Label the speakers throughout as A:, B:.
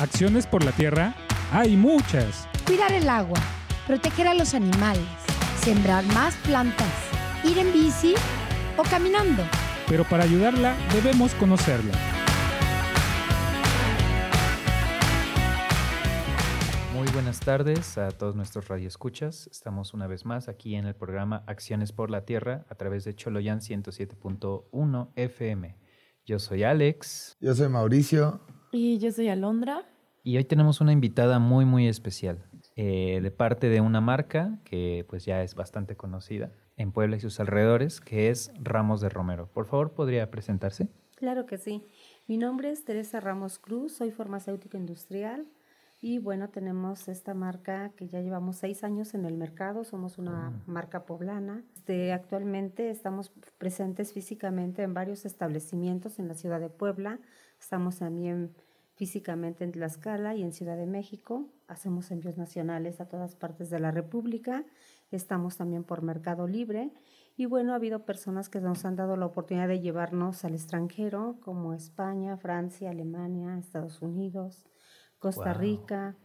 A: Acciones por la tierra hay muchas.
B: Cuidar el agua, proteger a los animales, sembrar más plantas, ir en bici o caminando.
A: Pero para ayudarla debemos conocerla.
C: Muy buenas tardes a todos nuestros radioescuchas. Estamos una vez más aquí en el programa Acciones por la Tierra a través de Choloyan 107.1 FM. Yo soy Alex.
D: Yo soy Mauricio.
E: Y yo soy Alondra.
C: Y hoy tenemos una invitada muy, muy especial, eh, de parte de una marca que pues ya es bastante conocida en Puebla y sus alrededores, que es Ramos de Romero. Por favor, ¿podría presentarse?
F: Claro que sí. Mi nombre es Teresa Ramos Cruz, soy farmacéutica industrial y bueno, tenemos esta marca que ya llevamos seis años en el mercado, somos una
C: Mm.
F: marca poblana. Este, actualmente estamos presentes físicamente en varios establecimientos en la ciudad de Puebla, estamos también físicamente en Tlaxcala y en Ciudad de México, hacemos envíos nacionales a todas partes de la República, estamos también por Mercado Libre y bueno, ha habido personas que nos han dado la oportunidad de llevarnos al extranjero, como España, Francia, Alemania, Estados Unidos, Costa
C: Wow.
F: Rica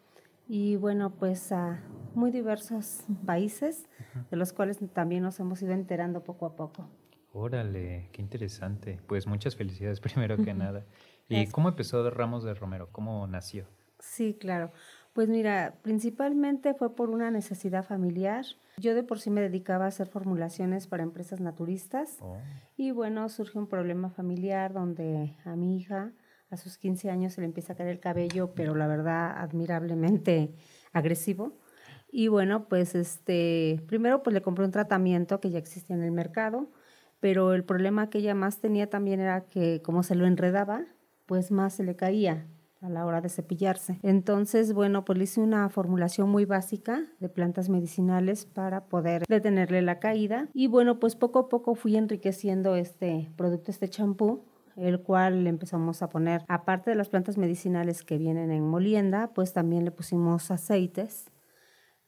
F: y bueno, pues a muy diversos países, de los cuales también nos hemos ido enterando poco a poco.
C: Órale, qué interesante. Pues muchas felicidades primero que nada. ¿Y cómo empezó Ramos de Romero? ¿Cómo nació?
F: Sí, claro. Pues mira, principalmente fue por una necesidad familiar. Yo de por sí me dedicaba a hacer formulaciones para empresas naturistas
C: Oh,
F: y bueno, surge un problema familiar donde a mi hija a sus 15 años se le empieza a caer el cabello, pero la verdad admirablemente agresivo. Y bueno, pues este, primero pues le compré un tratamiento que ya existía en el mercado, pero el problema que ella más tenía también era que como se lo enredaba, pues más se le caía a la hora de cepillarse. Entonces, bueno, pues le hice una formulación muy básica de plantas medicinales para poder detenerle la caída. Y bueno, pues poco a poco fui enriqueciendo este producto, este champú, el cual le empezamos a poner, aparte de las plantas medicinales que vienen en molienda, pues también le pusimos aceites.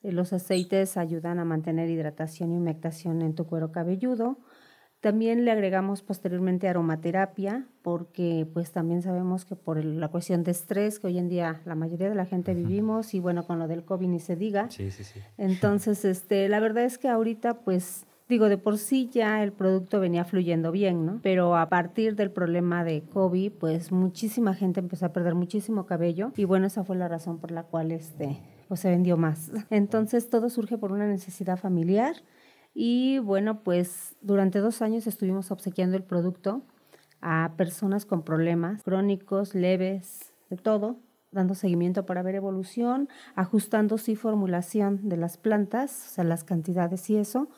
F: Eh, Los aceites ayudan a mantener hidratación y humectación en tu cuero cabelludo. También le agregamos posteriormente aromaterapia porque pues también sabemos que por la cuestión de estrés que hoy en día la mayoría de la gente vivimos y bueno, con lo del COVID ni se diga.
C: sí, sí, sí.
F: Entonces, este, la verdad es que ahorita pues digo, de por sí ya el producto venía fluyendo bien, ¿no? Pero a partir del problema de COVID, pues muchísima gente empezó a perder muchísimo cabello y bueno, esa fue la razón por la cual este pues se vendió más. Entonces, todo surge por una necesidad familiar y bueno, pues durante dos años estuvimos obsequiando el producto a personas con problemas crónicos, leves, de todo, dando seguimiento para ver evolución, ajustando sí formulación de las plantas, o sea, las cantidades y eso.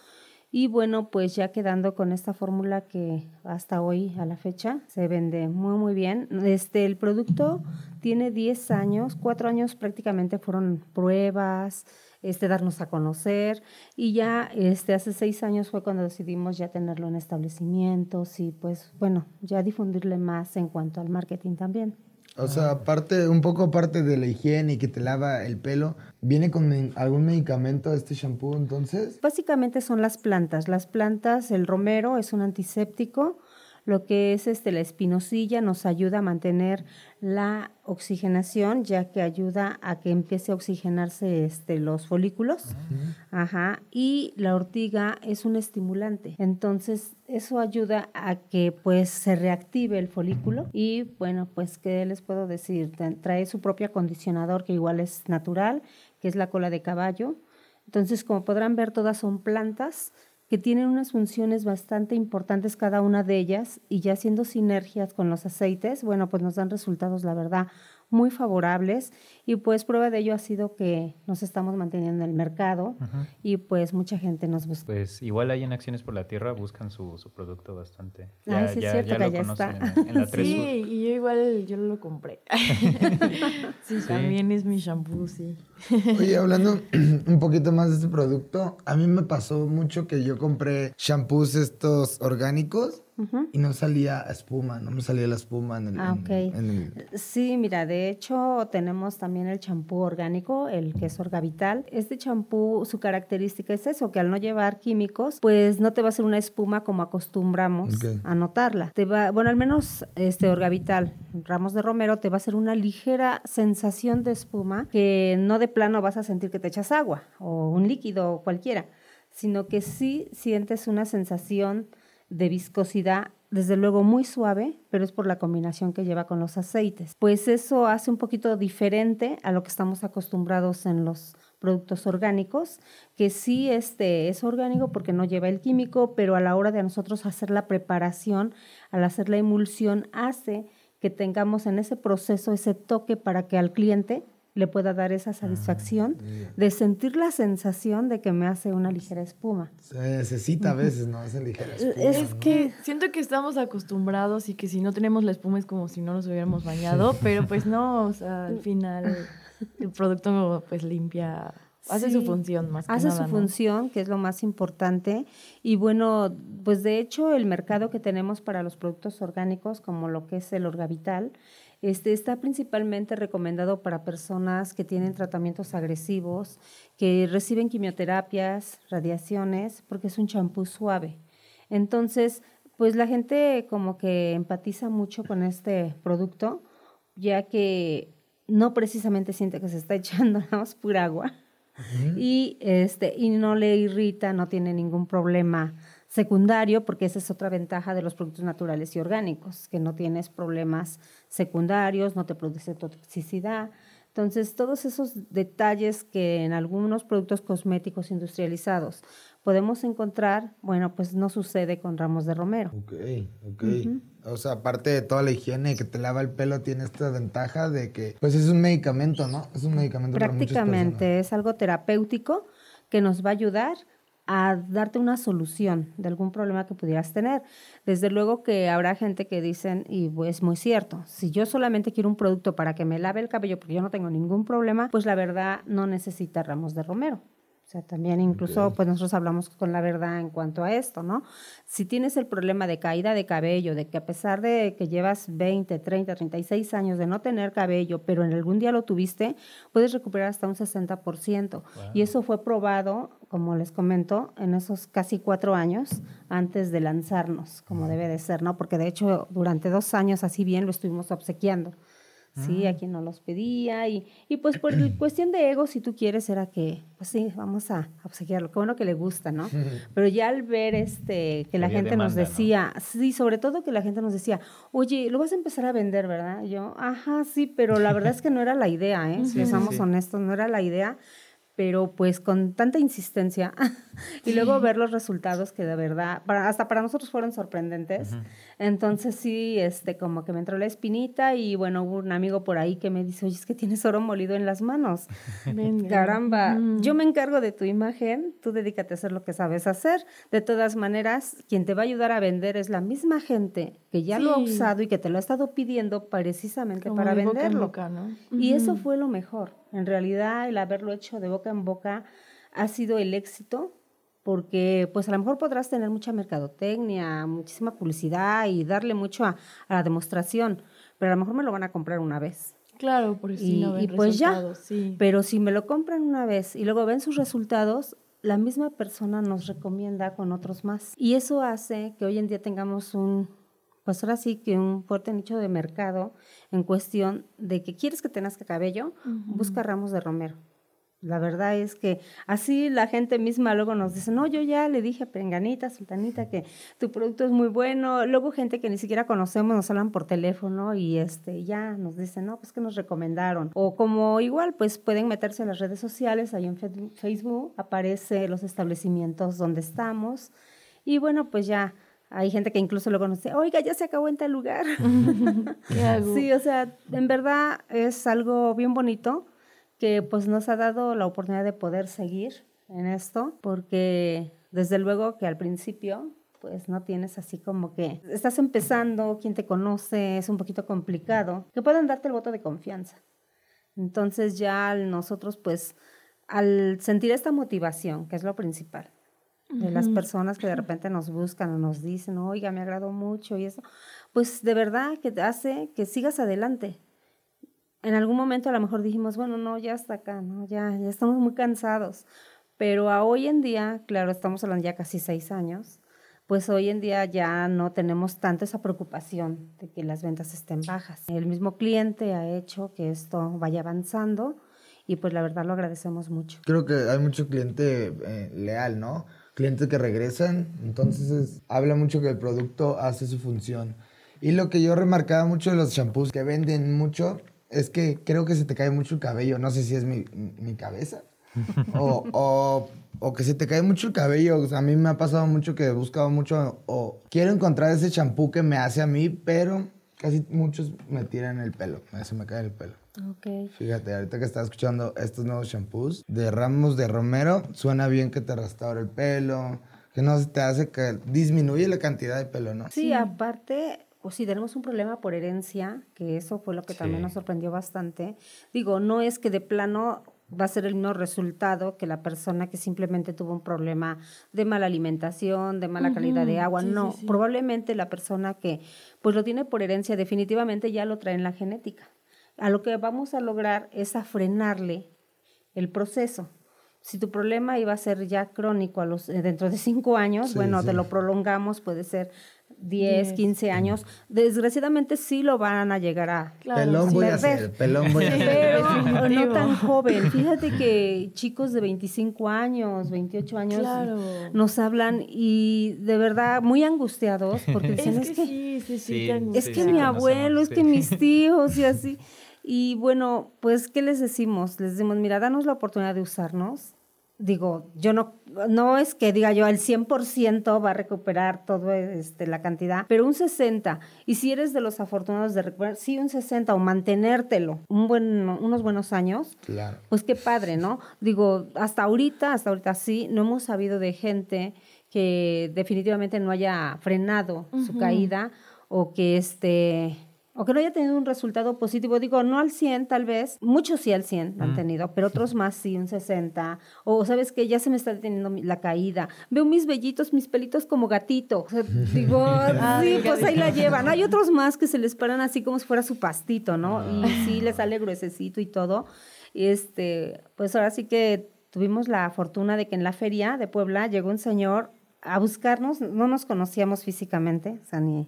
F: Y bueno, pues ya quedando con esta fórmula que hasta hoy a la fecha se vende muy muy bien. Este el producto tiene 10 años, 4 años prácticamente fueron pruebas, este darnos a conocer y ya este hace 6 años fue cuando decidimos ya tenerlo en establecimientos y pues bueno, ya difundirle más en cuanto al marketing también.
D: O sea, aparte, un poco aparte de la higiene y que te lava el pelo, ¿viene con algún medicamento este shampoo entonces?
F: Básicamente son las plantas. Las plantas, el romero es un antiséptico. Lo que es este, la espinosilla nos ayuda a mantener la oxigenación, ya que ayuda a que empiece a oxigenarse este, los folículos. Ajá. Y la ortiga es un estimulante. Entonces, eso ayuda a que pues se reactive el folículo. Y bueno, pues, ¿qué les puedo decir? Tra- Trae su propio acondicionador, que igual es natural, que es la cola de caballo. Entonces, como podrán ver, todas son plantas que tienen unas funciones bastante importantes cada una de ellas y ya haciendo sinergias con los aceites, bueno, pues nos dan resultados, la verdad, muy favorables y pues prueba de ello ha sido que nos estamos manteniendo en el mercado y pues mucha gente nos busca.
C: Pues igual ahí en Acciones por la Tierra buscan su, su producto bastante.
F: Ay, sí es cierto que
C: lo
F: ya
C: conocen
F: está.
C: En, en la 3
E: Sí, y yo igual, yo lo compré. sí, también es mi shampoo, sí.
D: Oye, hablando un poquito más de este producto, a mí me pasó mucho que yo compré shampoos estos orgánicos y no salía espuma, no me salía la espuma en el...
F: Ah,
D: en- el-
F: Sí, mira, de hecho tenemos también el champú orgánico, el que es Orgavital. Este champú, su característica es eso, que al no llevar químicos, pues no te va a hacer una espuma como acostumbramos a notarla. Te va, bueno, al menos este Orgavital, Ramos de Romero, te va a hacer una ligera sensación de espuma que no de plano vas a sentir que te echas agua o un líquido cualquiera, sino que sí sientes una sensación de viscosidad, desde luego muy suave, pero es por la combinación que lleva con los aceites. Pues eso hace un poquito diferente a lo que estamos acostumbrados en los productos orgánicos, que sí este es orgánico porque no lleva el químico, pero a la hora de nosotros hacer la preparación, al hacer la emulsión, hace que tengamos en ese proceso ese toque para que al cliente le pueda dar esa satisfacción de sentir la sensación de que me hace una ligera espuma.
D: Se necesita a veces, ¿no? Esa ligera espuma,
E: Es
D: ¿no?
E: que siento que estamos acostumbrados y que si no tenemos la espuma es como si no nos hubiéramos bañado, pero pues no, o sea, al final el producto pues limpia, hace
F: Sí,
E: su función más que
F: Hace
E: nada,
F: su
E: ¿no?
F: función, que es lo más importante. Y bueno, pues de hecho el mercado que tenemos para los productos orgánicos, como lo que es el Orgavital, este, está principalmente recomendado para personas que tienen tratamientos agresivos, que reciben quimioterapias, radiaciones, porque es un champú suave. Entonces, pues la gente como que empatiza mucho con este producto, ya que no precisamente siente que se está echando nada más pura agua y este y no le irrita, no tiene ningún problema secundario, porque esa es otra ventaja de los productos naturales y orgánicos, que no tienes problemas secundarios, no te produce toxicidad. Entonces, todos esos detalles que en algunos productos cosméticos industrializados podemos encontrar, bueno, pues no sucede con ramos de romero.
D: Ok, ok. O sea, aparte de toda la higiene que te lava el pelo, tiene esta ventaja de que, pues es un medicamento, ¿no? Es un medicamento para muchas
F: Prácticamente es algo terapéutico que nos va a ayudar a darte una solución de algún problema que pudieras tener. Desde luego que habrá gente que dicen, y es muy cierto, si yo solamente quiero un producto para que me lave el cabello porque yo no tengo ningún problema, pues la verdad no necesita ramos de romero. O sea, también incluso pues nosotros hablamos con la verdad en cuanto a esto, ¿no? Si tienes el problema de caída de cabello, de que a pesar de que llevas 20, 30, 36 años de no tener cabello, pero en algún día lo tuviste, puedes recuperar hasta un 60%. Y eso fue probado, como les comento, en esos casi cuatro años antes de lanzarnos, como debe de ser, ¿no? Porque de hecho durante dos años así bien lo estuvimos obsequiando. Sí, a quien no los pedía y, y pues por cuestión de ego, si tú quieres, era que, pues sí, vamos a obsequiarlo, qué bueno que le gusta, ¿no? Pero ya al ver este, que la
C: había
F: gente nos decía, sí, sobre todo que la gente nos decía, oye, lo vas a empezar a vender, ¿verdad? Y yo, ajá, sí, pero la verdad es que no era la idea, ¿eh? Si somos
C: Sí.
F: honestos, no era la idea, pero pues con tanta insistencia y luego ver los resultados que de verdad, para, hasta para nosotros fueron sorprendentes. Entonces sí, este, como que me entró la espinita y bueno, hubo un amigo por ahí que me dice, oye, es que tienes oro molido en las manos.
E: Venga.
F: Caramba,
E: Mm.
F: yo me encargo de tu imagen, tú dedícate a hacer lo que sabes hacer. De todas maneras, quien te va a ayudar a vender es la misma gente que ya lo ha usado y que te lo ha estado pidiendo precisamente
E: Como
F: para venderlo.
E: boca, ¿no?
F: Y eso fue lo mejor. En realidad, el haberlo hecho de boca en boca ha sido el éxito, porque pues a lo mejor podrás tener mucha mercadotecnia, muchísima publicidad y darle mucho a, a la demostración, pero a lo mejor me lo van a comprar una vez.
E: Claro, por si
F: Y-
E: no ven
F: y pues ya.
E: sí.
F: Pero si me lo compran una vez y luego ven sus resultados, la misma persona nos recomienda con otros más. Y eso hace que hoy en día tengamos un, pues ahora sí que un fuerte nicho de mercado en cuestión de que quieres que tengas cabello, busca ramos de romero. La verdad es que así la gente misma luego nos dice, no, yo ya le dije a Penganita, Sultanita, que tu producto es muy bueno. Luego gente que ni siquiera conocemos nos hablan por teléfono y este ya nos dicen, no, pues que nos recomendaron. O como igual, pues pueden meterse en las redes sociales, ahí en Facebook aparece los establecimientos donde estamos. Y bueno, pues ya hay gente que incluso luego nos dice, oiga, ya se acabó en tal lugar.
E: ¿Qué hago?
F: Sí, o sea, en verdad es algo bien bonito que pues nos ha dado la oportunidad de poder seguir en esto, porque desde luego que al principio pues no tienes así como que estás empezando, quien te conoce, es un poquito complicado, que puedan darte el voto de confianza. Entonces ya nosotros pues al sentir esta motivación, que es lo principal, de las personas que de repente nos buscan o nos dicen, oiga, me agradó mucho y eso, pues de verdad que te hace que sigas adelante. En algún momento a lo mejor dijimos, bueno, no, ya está acá, ¿no? Ya, ya estamos muy cansados. Pero a hoy en día, claro, estamos hablando ya casi seis años, pues hoy en día ya no tenemos tanto esa preocupación de que las ventas estén bajas. El mismo cliente ha hecho que esto vaya avanzando y pues la verdad lo agradecemos mucho.
D: Creo que hay mucho cliente eh, leal, ¿no? Clientes que regresan, entonces habla mucho que el producto hace su función. Y lo que yo remarcaba mucho de los shampoos que venden mucho es que creo que se te cae mucho el cabello. No sé si es mi, mi cabeza o, o, o, que se te cae mucho el cabello. a mí me ha pasado mucho que he buscado mucho o quiero encontrar ese champú que me hace a mí, pero casi muchos me tiran el pelo. Se me cae el pelo.
F: Okay.
D: Fíjate, ahorita que estaba escuchando estos nuevos shampoos de Ramos de Romero, suena bien que te restaure el pelo, que no te hace que disminuye la cantidad de pelo, ¿no?
F: Sí, aparte, o si tenemos un problema por herencia, que eso fue lo que también nos sorprendió bastante. Digo, no es que de plano va a ser el mismo resultado que la persona que simplemente tuvo un problema de mala alimentación, de mala calidad de agua. no, probablemente la persona que pues lo tiene por herencia definitivamente ya lo trae en la genética a lo que vamos a lograr es a frenarle el proceso. Si tu problema iba a ser ya crónico a los, eh, dentro de cinco años, bueno, te lo prolongamos, puede ser 10, 15 años. Desgraciadamente sí lo van a llegar a...
D: pelón voy a hacer, pelón voy a hacer.
F: Pero no tan joven. Fíjate que chicos de 25 años, 28 años nos hablan y de verdad muy angustiados porque dicen, es, que, sí, sí, sí, es que mi abuelo, es que mis tíos y así. Y bueno, pues, ¿qué les decimos? Les decimos, mira, danos la oportunidad de usarnos. Digo, yo no, no es que diga yo, el 100% va a recuperar toda este, la cantidad, pero un 60%. Y si eres de los afortunados de recuperar, sí, un 60% o mantenértelo un buen, unos buenos años,
D: claro.
F: pues qué padre, ¿no? Digo, hasta ahorita, hasta ahorita sí, no hemos sabido de gente que definitivamente no haya frenado su caída o que este o que no haya tenido un resultado positivo, digo, no al 100 tal vez, muchos sí al 100 han tenido, pero otros más sí, un 60, o sabes que ya se me está deteniendo la caída, veo mis vellitos, mis pelitos como gatito, digo, sí, pues ahí la llevan, hay otros más que se les paran así como si fuera su pastito, ¿no? Y ah. sí les sale gruesecito y todo, este, pues ahora sí que tuvimos la fortuna de que en la feria de Puebla llegó un señor a buscarnos, no nos conocíamos físicamente, o sea, ni,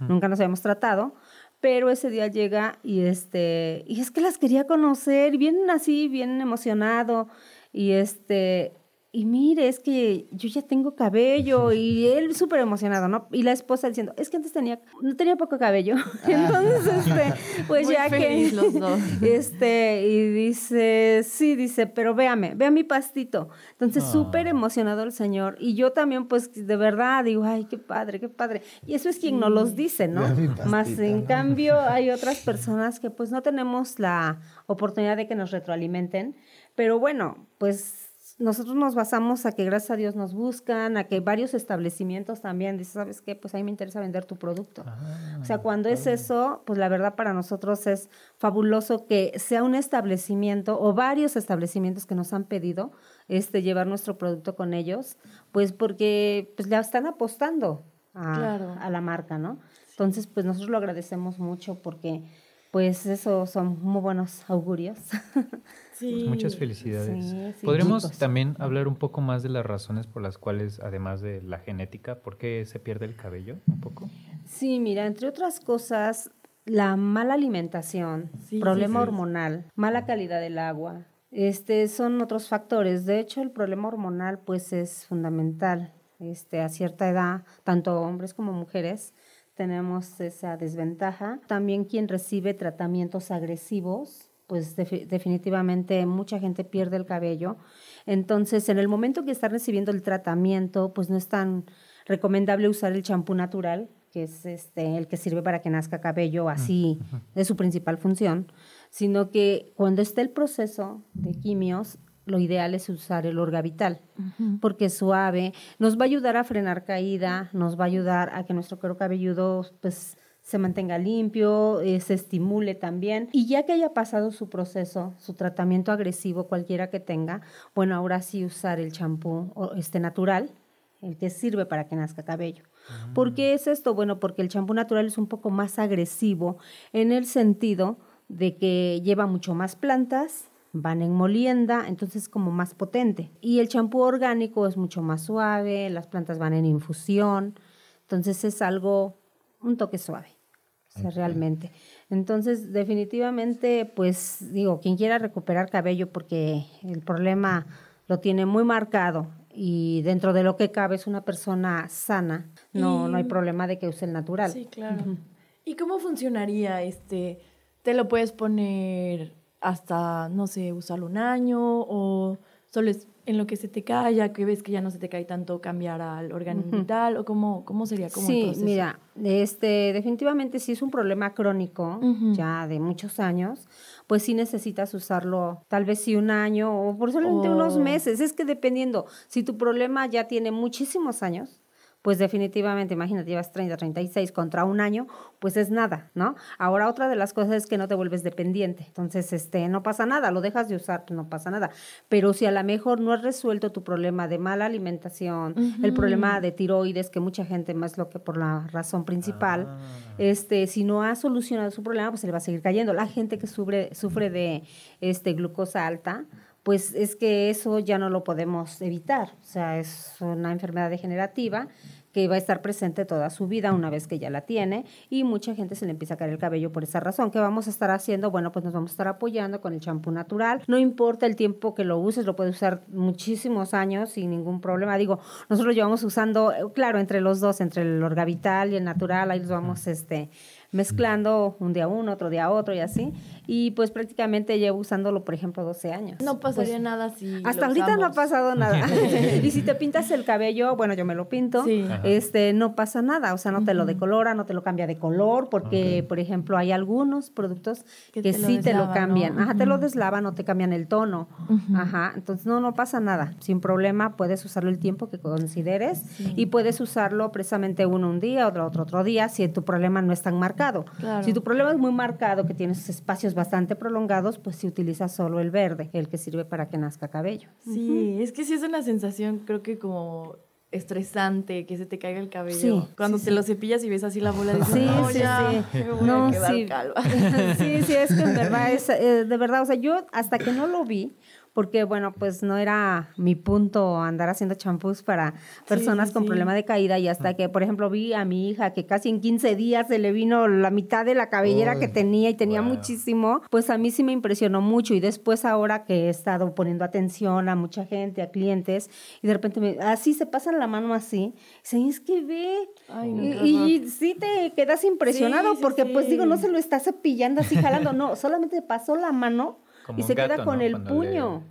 F: nunca nos habíamos tratado, pero ese día llega y este y es que las quería conocer, bien así, bien emocionado y este y mire, es que yo ya tengo cabello y él súper emocionado, ¿no? Y la esposa diciendo, es que antes tenía, no tenía poco cabello. Entonces, este, pues ya que,
E: los dos.
F: este, y dice, sí, dice, pero véame, vea mi pastito. Entonces, ah. súper emocionado el señor. Y yo también, pues, de verdad, digo, ay, qué padre, qué padre. Y eso es quien nos los dice, ¿no? Más en cambio, hay otras personas que, pues, no tenemos la oportunidad de que nos retroalimenten. Pero bueno, pues nosotros nos basamos a que gracias a Dios nos buscan, a que varios establecimientos también dicen, ¿sabes qué? Pues a mí me interesa vender tu producto. Ah, o sea, cuando es eso, pues la verdad para nosotros es fabuloso que sea un establecimiento o varios establecimientos que nos han pedido este, llevar nuestro producto con ellos, pues porque pues le están apostando a, a la marca, ¿no? Entonces, pues nosotros lo agradecemos mucho porque pues eso son muy buenos augurios.
C: Pues muchas felicidades. ¿Podríamos también hablar un poco más de las razones por las cuales, además de la genética, por qué se pierde el cabello un poco?
F: Sí, mira, entre otras cosas, la mala alimentación, problema hormonal, mala calidad del agua, este, son otros factores. De hecho, el problema hormonal pues es fundamental. Este, a cierta edad, tanto hombres como mujeres, tenemos esa desventaja. También quien recibe tratamientos agresivos, pues definitivamente mucha gente pierde el cabello. Entonces, en el momento que está recibiendo el tratamiento, pues no es tan recomendable usar el champú natural, que es este, el que sirve para que nazca cabello, así es su principal función, sino que cuando está el proceso de quimios, lo ideal es usar el orgavital, porque es suave, nos va a ayudar a frenar caída, nos va a ayudar a que nuestro cuero cabelludo pues se mantenga limpio, eh, se estimule también. Y ya que haya pasado su proceso, su tratamiento agresivo, cualquiera que tenga, bueno, ahora sí usar el champú este natural el que sirve para que nazca cabello. ¿Por qué es esto? Bueno, porque el champú natural es un poco más agresivo en el sentido de que lleva mucho más plantas, van en molienda, entonces es como más potente. Y el champú orgánico es mucho más suave, las plantas van en infusión, entonces es algo, un toque suave, o sea, realmente. Entonces, definitivamente, pues digo, quien quiera recuperar cabello porque el problema lo tiene muy marcado y dentro de lo que cabe es una persona sana, no, no hay problema de que use el natural.
E: Sí, claro. ¿Y cómo funcionaría este? ¿Te lo puedes poner hasta, no sé, usarlo un año o solo es en lo que se te cae, ya que ves que ya no se te cae tanto, cambiar al órgano vital o cómo, cómo sería como
F: Sí, mira, este, definitivamente si es un problema crónico ya de muchos años, pues sí necesitas usarlo tal vez sí un año o por solamente unos meses. Es que dependiendo, si tu problema ya tiene muchísimos años, pues definitivamente, imagínate, llevas 30, 36 contra un año, pues es nada, ¿no? Ahora otra de las cosas es que no te vuelves dependiente, entonces, este, no pasa nada, lo dejas de usar, no pasa nada. Pero si a lo mejor no has resuelto tu problema de mala alimentación, el problema de tiroides, que mucha gente más lo que por la razón principal, ah. este, si no has solucionado su problema, pues se le va a seguir cayendo. La gente que sufre, sufre de este, glucosa alta, pues es que eso ya no lo podemos evitar. O sea, es una enfermedad degenerativa que va a estar presente toda su vida una vez que ya la tiene y mucha gente se le empieza a caer el cabello por esa razón. ¿Qué vamos a estar haciendo? Bueno, pues nos vamos a estar apoyando con el champú natural. No importa el tiempo que lo uses, lo puedes usar muchísimos años sin ningún problema. Digo, nosotros llevamos usando, claro, entre los dos, entre el orgavital y el natural, ahí los vamos este mezclando un día uno, otro día otro y así. Y pues prácticamente llevo usándolo, por ejemplo, 12 años.
E: No pasaría pues, nada si.
F: Hasta ahorita no ha pasado nada. y si te pintas el cabello, bueno, yo me lo pinto, este, no pasa nada. O sea, no te lo decolora, no te lo cambia de color, porque, por ejemplo, hay algunos productos que, sí te lo cambian. Ajá, te lo deslavan o te cambian el tono. Ajá. Entonces, no, no pasa nada. Sin problema, puedes usarlo el tiempo que consideres y puedes usarlo precisamente uno un día, otro otro, otro día, si tu problema no es tan marcado si tu problema es muy marcado, que tienes espacios bastante prolongados, pues si utilizas solo el verde, el que sirve para que nazca cabello.
E: Sí, es que sí es una sensación, creo que como estresante que se te caiga el cabello. Cuando te lo cepillas y ves así la bola de sí, no, sí, ya, sí. Me voy no, a quedar
F: sí.
E: calva.
F: sí, sí, es que en verdad es, eh, de verdad, o sea, yo hasta que no lo vi, porque bueno, pues no era mi punto andar haciendo champús para personas con problema de caída y hasta que, por ejemplo, vi a mi hija que casi en 15 días se le vino la mitad de la cabellera que tenía y tenía muchísimo, pues a mí sí me impresionó mucho y después ahora que he estado poniendo atención a mucha gente, a clientes y de repente me, así se pasan la mano así, dicen, es que ve y, y, sí te quedas impresionado porque pues digo, no se lo está cepillando así jalando, no, solamente pasó la mano y se queda con el puño.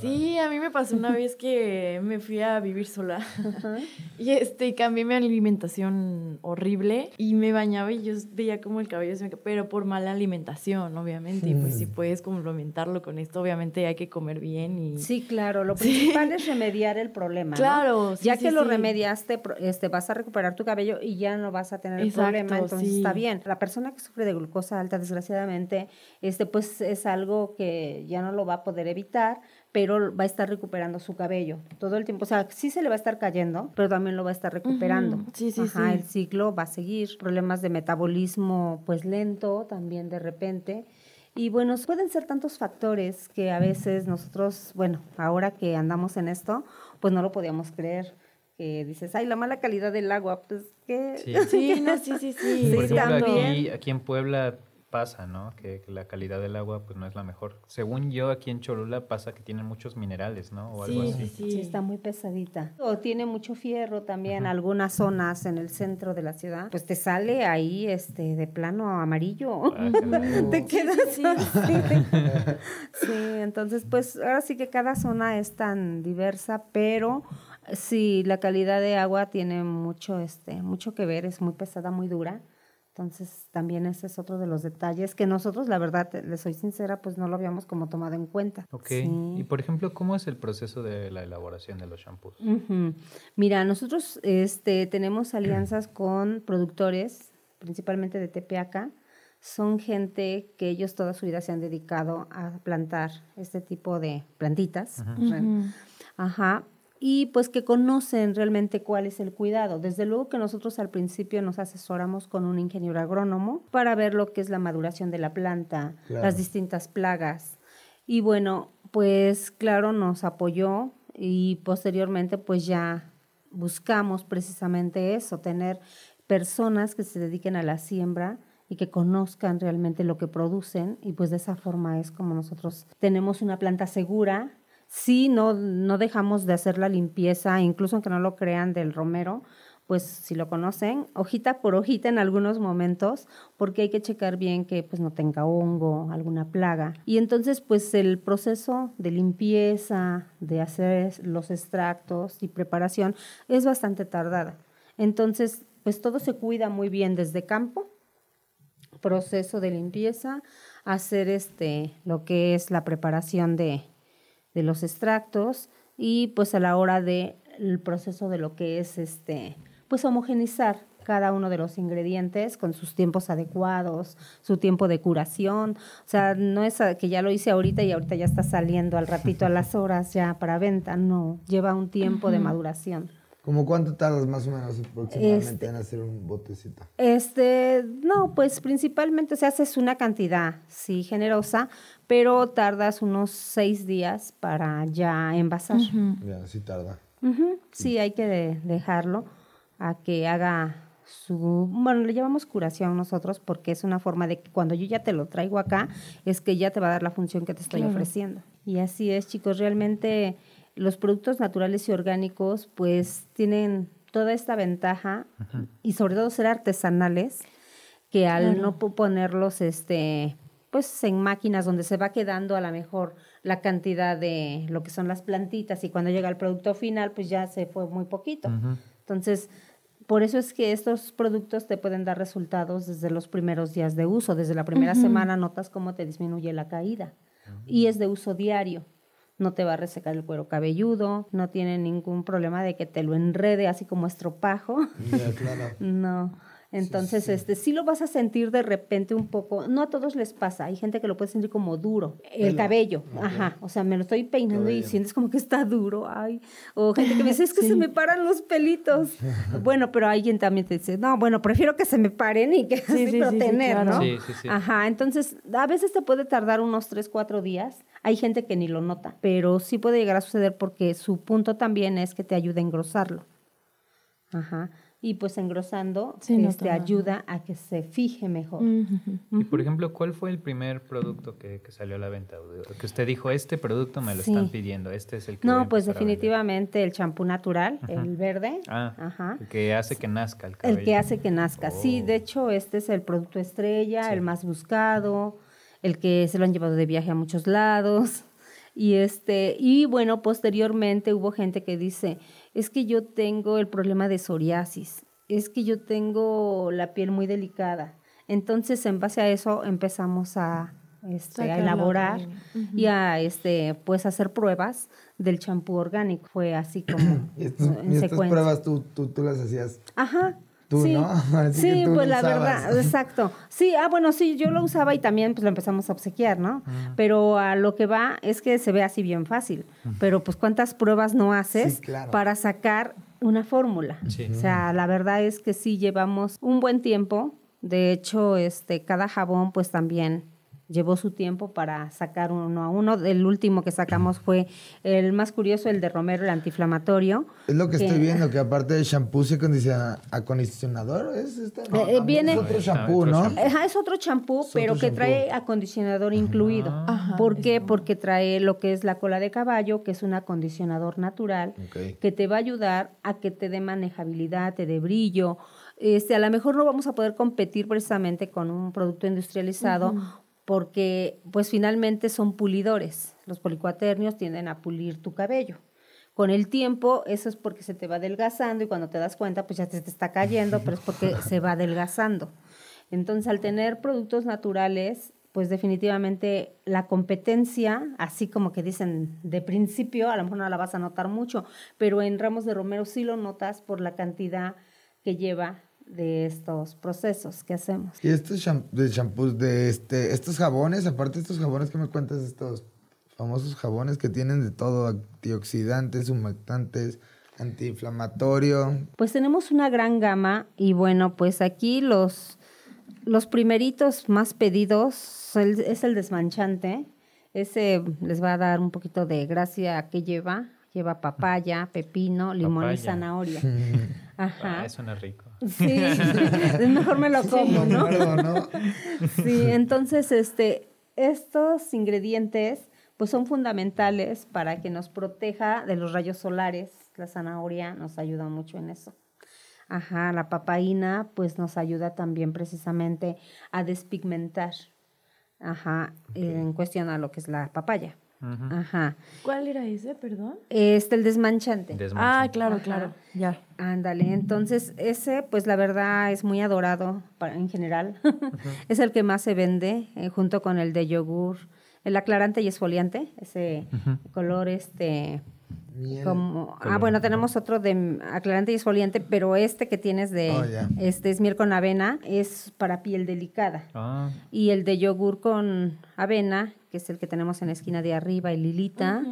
E: sí, a mí me pasó una vez que me fui a vivir sola. Y este cambié mi alimentación horrible y me bañaba y yo veía como el cabello se me pero por mala alimentación, obviamente, y pues si puedes complementarlo con esto, obviamente hay que comer bien y
F: Sí, claro, lo principal es remediar el problema,
E: Claro,
F: Ya que lo remediaste, este vas a recuperar tu cabello y ya no vas a tener el problema, entonces está bien. La persona que sufre de glucosa alta, desgraciadamente, este pues es algo que ya no lo va a poder evitar, pero va a estar recuperando su cabello todo el tiempo. O sea, sí se le va a estar cayendo, pero también lo va a estar recuperando.
E: Sí, sí,
F: Ajá, el ciclo va a seguir. Problemas de metabolismo, pues lento también de repente. Y bueno, pueden ser tantos factores que a veces nosotros, bueno, ahora que andamos en esto, pues no lo podíamos creer que dices, ay, la mala calidad del agua, pues que...
E: Sí, sí, no, sí, sí, sí.
C: Por ejemplo, aquí, aquí en Puebla pasa, ¿no? Que, la calidad del agua pues no es la mejor. Según yo, aquí en Cholula pasa que tiene muchos minerales, ¿no? O algo así.
F: Sí, sí, está muy pesadita. O tiene mucho fierro también, algunas zonas en el centro de la ciudad, pues te sale ahí este de plano amarillo. Ah, te quedas sí, sí, entonces pues ahora sí que cada zona es tan diversa, pero sí, la calidad de agua tiene mucho, este, mucho que ver, es muy pesada, muy dura. Entonces, también ese es otro de los detalles que nosotros, la verdad, les soy sincera, pues no lo habíamos como tomado en cuenta.
C: Ok. Y por ejemplo, ¿cómo es el proceso de la elaboración de los shampoos?
F: Mira, nosotros este, tenemos alianzas con productores, principalmente de TPAK. Son gente que ellos toda su vida se han dedicado a plantar este tipo de plantitas. Ajá y pues que conocen realmente cuál es el cuidado. Desde luego que nosotros al principio nos asesoramos con un ingeniero agrónomo para ver lo que es la maduración de la planta,
D: Claro.
F: las distintas plagas. Y bueno, pues claro, nos apoyó y posteriormente pues ya buscamos precisamente eso, tener personas que se dediquen a la siembra y que conozcan realmente lo que producen y pues de esa forma es como nosotros tenemos una planta segura. Sí, no, no dejamos de hacer la limpieza, incluso aunque no lo crean del romero, pues si lo conocen, hojita por hojita en algunos momentos, porque hay que checar bien que pues no tenga hongo, alguna plaga. Y entonces pues el proceso de limpieza, de hacer los extractos y preparación es bastante tardada. Entonces pues todo se cuida muy bien desde campo, proceso de limpieza, hacer este lo que es la preparación de, de los extractos y pues a la hora de el proceso de lo que es este pues homogenizar cada uno de los ingredientes con sus tiempos adecuados, su tiempo de curación. O sea, no es que ya lo hice ahorita y ahorita ya está saliendo al ratito a las horas ya para venta. No, lleva un tiempo de maduración.
D: ¿Cómo cuánto tardas más o menos aproximadamente
F: Este-
D: en hacer un botecito?
F: Este, no, pues principalmente se haces una cantidad, sí, generosa, pero tardas unos seis días para ya envasar.
D: Ya, sí tarda.
F: Ujú, Sí, hay que de- dejarlo a que haga su... Bueno, le llamamos curación nosotros porque es una forma de que cuando yo ya te lo traigo acá, es que ya te va a dar la función que te estoy ofreciendo. Y así es, chicos, realmente los productos naturales y orgánicos pues tienen toda esta ventaja y sobre todo ser artesanales que al no po- ponerlos este pues en máquinas donde se va quedando a lo mejor la cantidad de lo que son las plantitas y cuando llega el producto final pues ya se fue muy poquito. Entonces, por eso es que estos productos te pueden dar resultados desde los primeros días de uso, desde la primera semana notas cómo te disminuye la caída. Y es de uso diario. No te va a resecar el cuero cabelludo, no tiene ningún problema de que te lo enrede así como estropajo.
D: Claro.
F: No. Entonces, este, sí lo vas a sentir de repente un poco, no a todos les pasa, hay gente que lo puede sentir como duro, el
D: Pelo.
F: cabello, ajá, o sea, me lo estoy peinando y sientes como que está duro, ay, o gente que me dice, es que se me paran los pelitos. bueno, pero alguien también te dice, no, bueno, prefiero que se me paren y que así
E: sí, sí,
F: pero
E: sí,
F: tener,
E: claro.
F: ¿no?
C: Sí, sí, sí.
F: Ajá, entonces, a veces te puede tardar unos tres, cuatro días, hay gente que ni lo nota, pero sí puede llegar a suceder porque su punto también es que te ayuda a engrosarlo. Ajá. Y pues engrosando
E: Sí, no
F: este, ayuda a que se fije mejor.
C: Y por ejemplo, ¿cuál fue el primer producto que, que salió a la venta? Que usted dijo, este producto me lo
F: Sí.
C: están pidiendo, este es el que voy a
F: No, pues
C: empezar a vender".
F: definitivamente el champú natural, el verde.
C: Ah,
F: Ajá.
C: el que hace que nazca el cabello.
F: El que hace que nazca. Sí,
C: Oh.
F: de hecho, este es el producto estrella,
C: Sí.
F: el más buscado, el que se lo han llevado de viaje a muchos lados. Y este, y bueno, posteriormente hubo gente que dice, es que yo tengo el problema de psoriasis, es que yo tengo la piel muy delicada. Entonces, en base a eso empezamos a, este, a elaborar y a este, pues hacer pruebas del champú orgánico. Fue así como
D: Y, estos-
F: en
D: y estas
F: secuencia.
D: pruebas tú, tú, tú las hacías.
F: Ajá.
D: Tú,
F: sí.
D: ¿no? Así que
F: sí,
D: tú
F: pues la
D: usabas.
F: verdad, exacto. Sí, ah, bueno, sí, yo lo usaba y también pues lo empezamos a obsequiar, ¿no? Pero a lo que va es que se ve así bien fácil. Pero pues cuántas pruebas no haces
D: Sí, claro.
F: para sacar una fórmula.
C: Sí.
F: O sea, la verdad es que sí llevamos un buen tiempo. De hecho, este, cada jabón pues también llevó su tiempo para sacar uno a uno. El último que sacamos fue el más curioso, el de Romero, el antiinflamatorio.
D: Es lo que
F: que-
D: estoy viendo, que aparte de shampoo y acondiciona- acondicionador, ¿es este? No,
F: Eh, eh, viene-
D: Es otro
C: Ah,
D: shampoo,
C: otro
D: ¿no?
F: Ajá, es otro champú,
D: Es
F: pero
D: otro
F: que
D: champú.
F: trae acondicionador incluido.
E: Ajá,
F: ¿Por qué?
E: eso.
F: Porque trae lo que es la cola de caballo, que es un acondicionador natural, que te va a ayudar a que te dé manejabilidad, te dé brillo. Este, a lo mejor no vamos a poder competir precisamente con un producto industrializado porque pues finalmente son pulidores. Los policuaternios tienden a pulir tu cabello. Con el tiempo, eso es porque se te va adelgazando y cuando te das cuenta, pues ya te, te está cayendo, pero es porque se va adelgazando. Entonces, al tener productos naturales, pues definitivamente la competencia, así como que dicen de principio, a lo mejor no la vas a notar mucho, pero en ramos de romero sí lo notas por la cantidad que lleva de estos procesos que hacemos.
D: Y estos cham- de shampoos, de este, estos jabones, aparte de estos jabones que me cuentas, estos famosos jabones que tienen de todo, antioxidantes, humectantes, antiinflamatorio.
F: Pues tenemos una gran gama y bueno, pues aquí los, los primeritos más pedidos el- es el desmanchante. Ese les va a dar un poquito de gracia que lleva. Lleva papaya, pepino, limón y zanahoria. Ajá.
C: Ah, suena rico.
F: Sí, es mejor me lo como, ¿no? Sí, entonces este, estos ingredientes pues son fundamentales para que nos proteja de los rayos solares. La zanahoria nos ayuda mucho en eso. Ajá, la papaína pues nos ayuda también precisamente a despigmentar. Ajá, en cuestión a lo que es la papaya. Ajá.
E: ¿Cuál era ese, perdón?
F: Este, el desmanchante.
E: Ah,
C: Desmanchante.
E: claro,
F: Ajá.
E: claro. Ya.
F: Ándale, entonces ese, pues la verdad es muy adorado para- en general. es el que más se vende, eh, junto con el de yogur, el aclarante y esfoliante, ese color este
D: Miel.
F: como ah bueno tenemos otro de aclarante y esfoliante pero este que tienes de
D: Oh,
F: este es miel con avena es para piel delicada.
C: Ah,
F: y el de yogur con avena, que es el que tenemos en la esquina de arriba, y Lilita,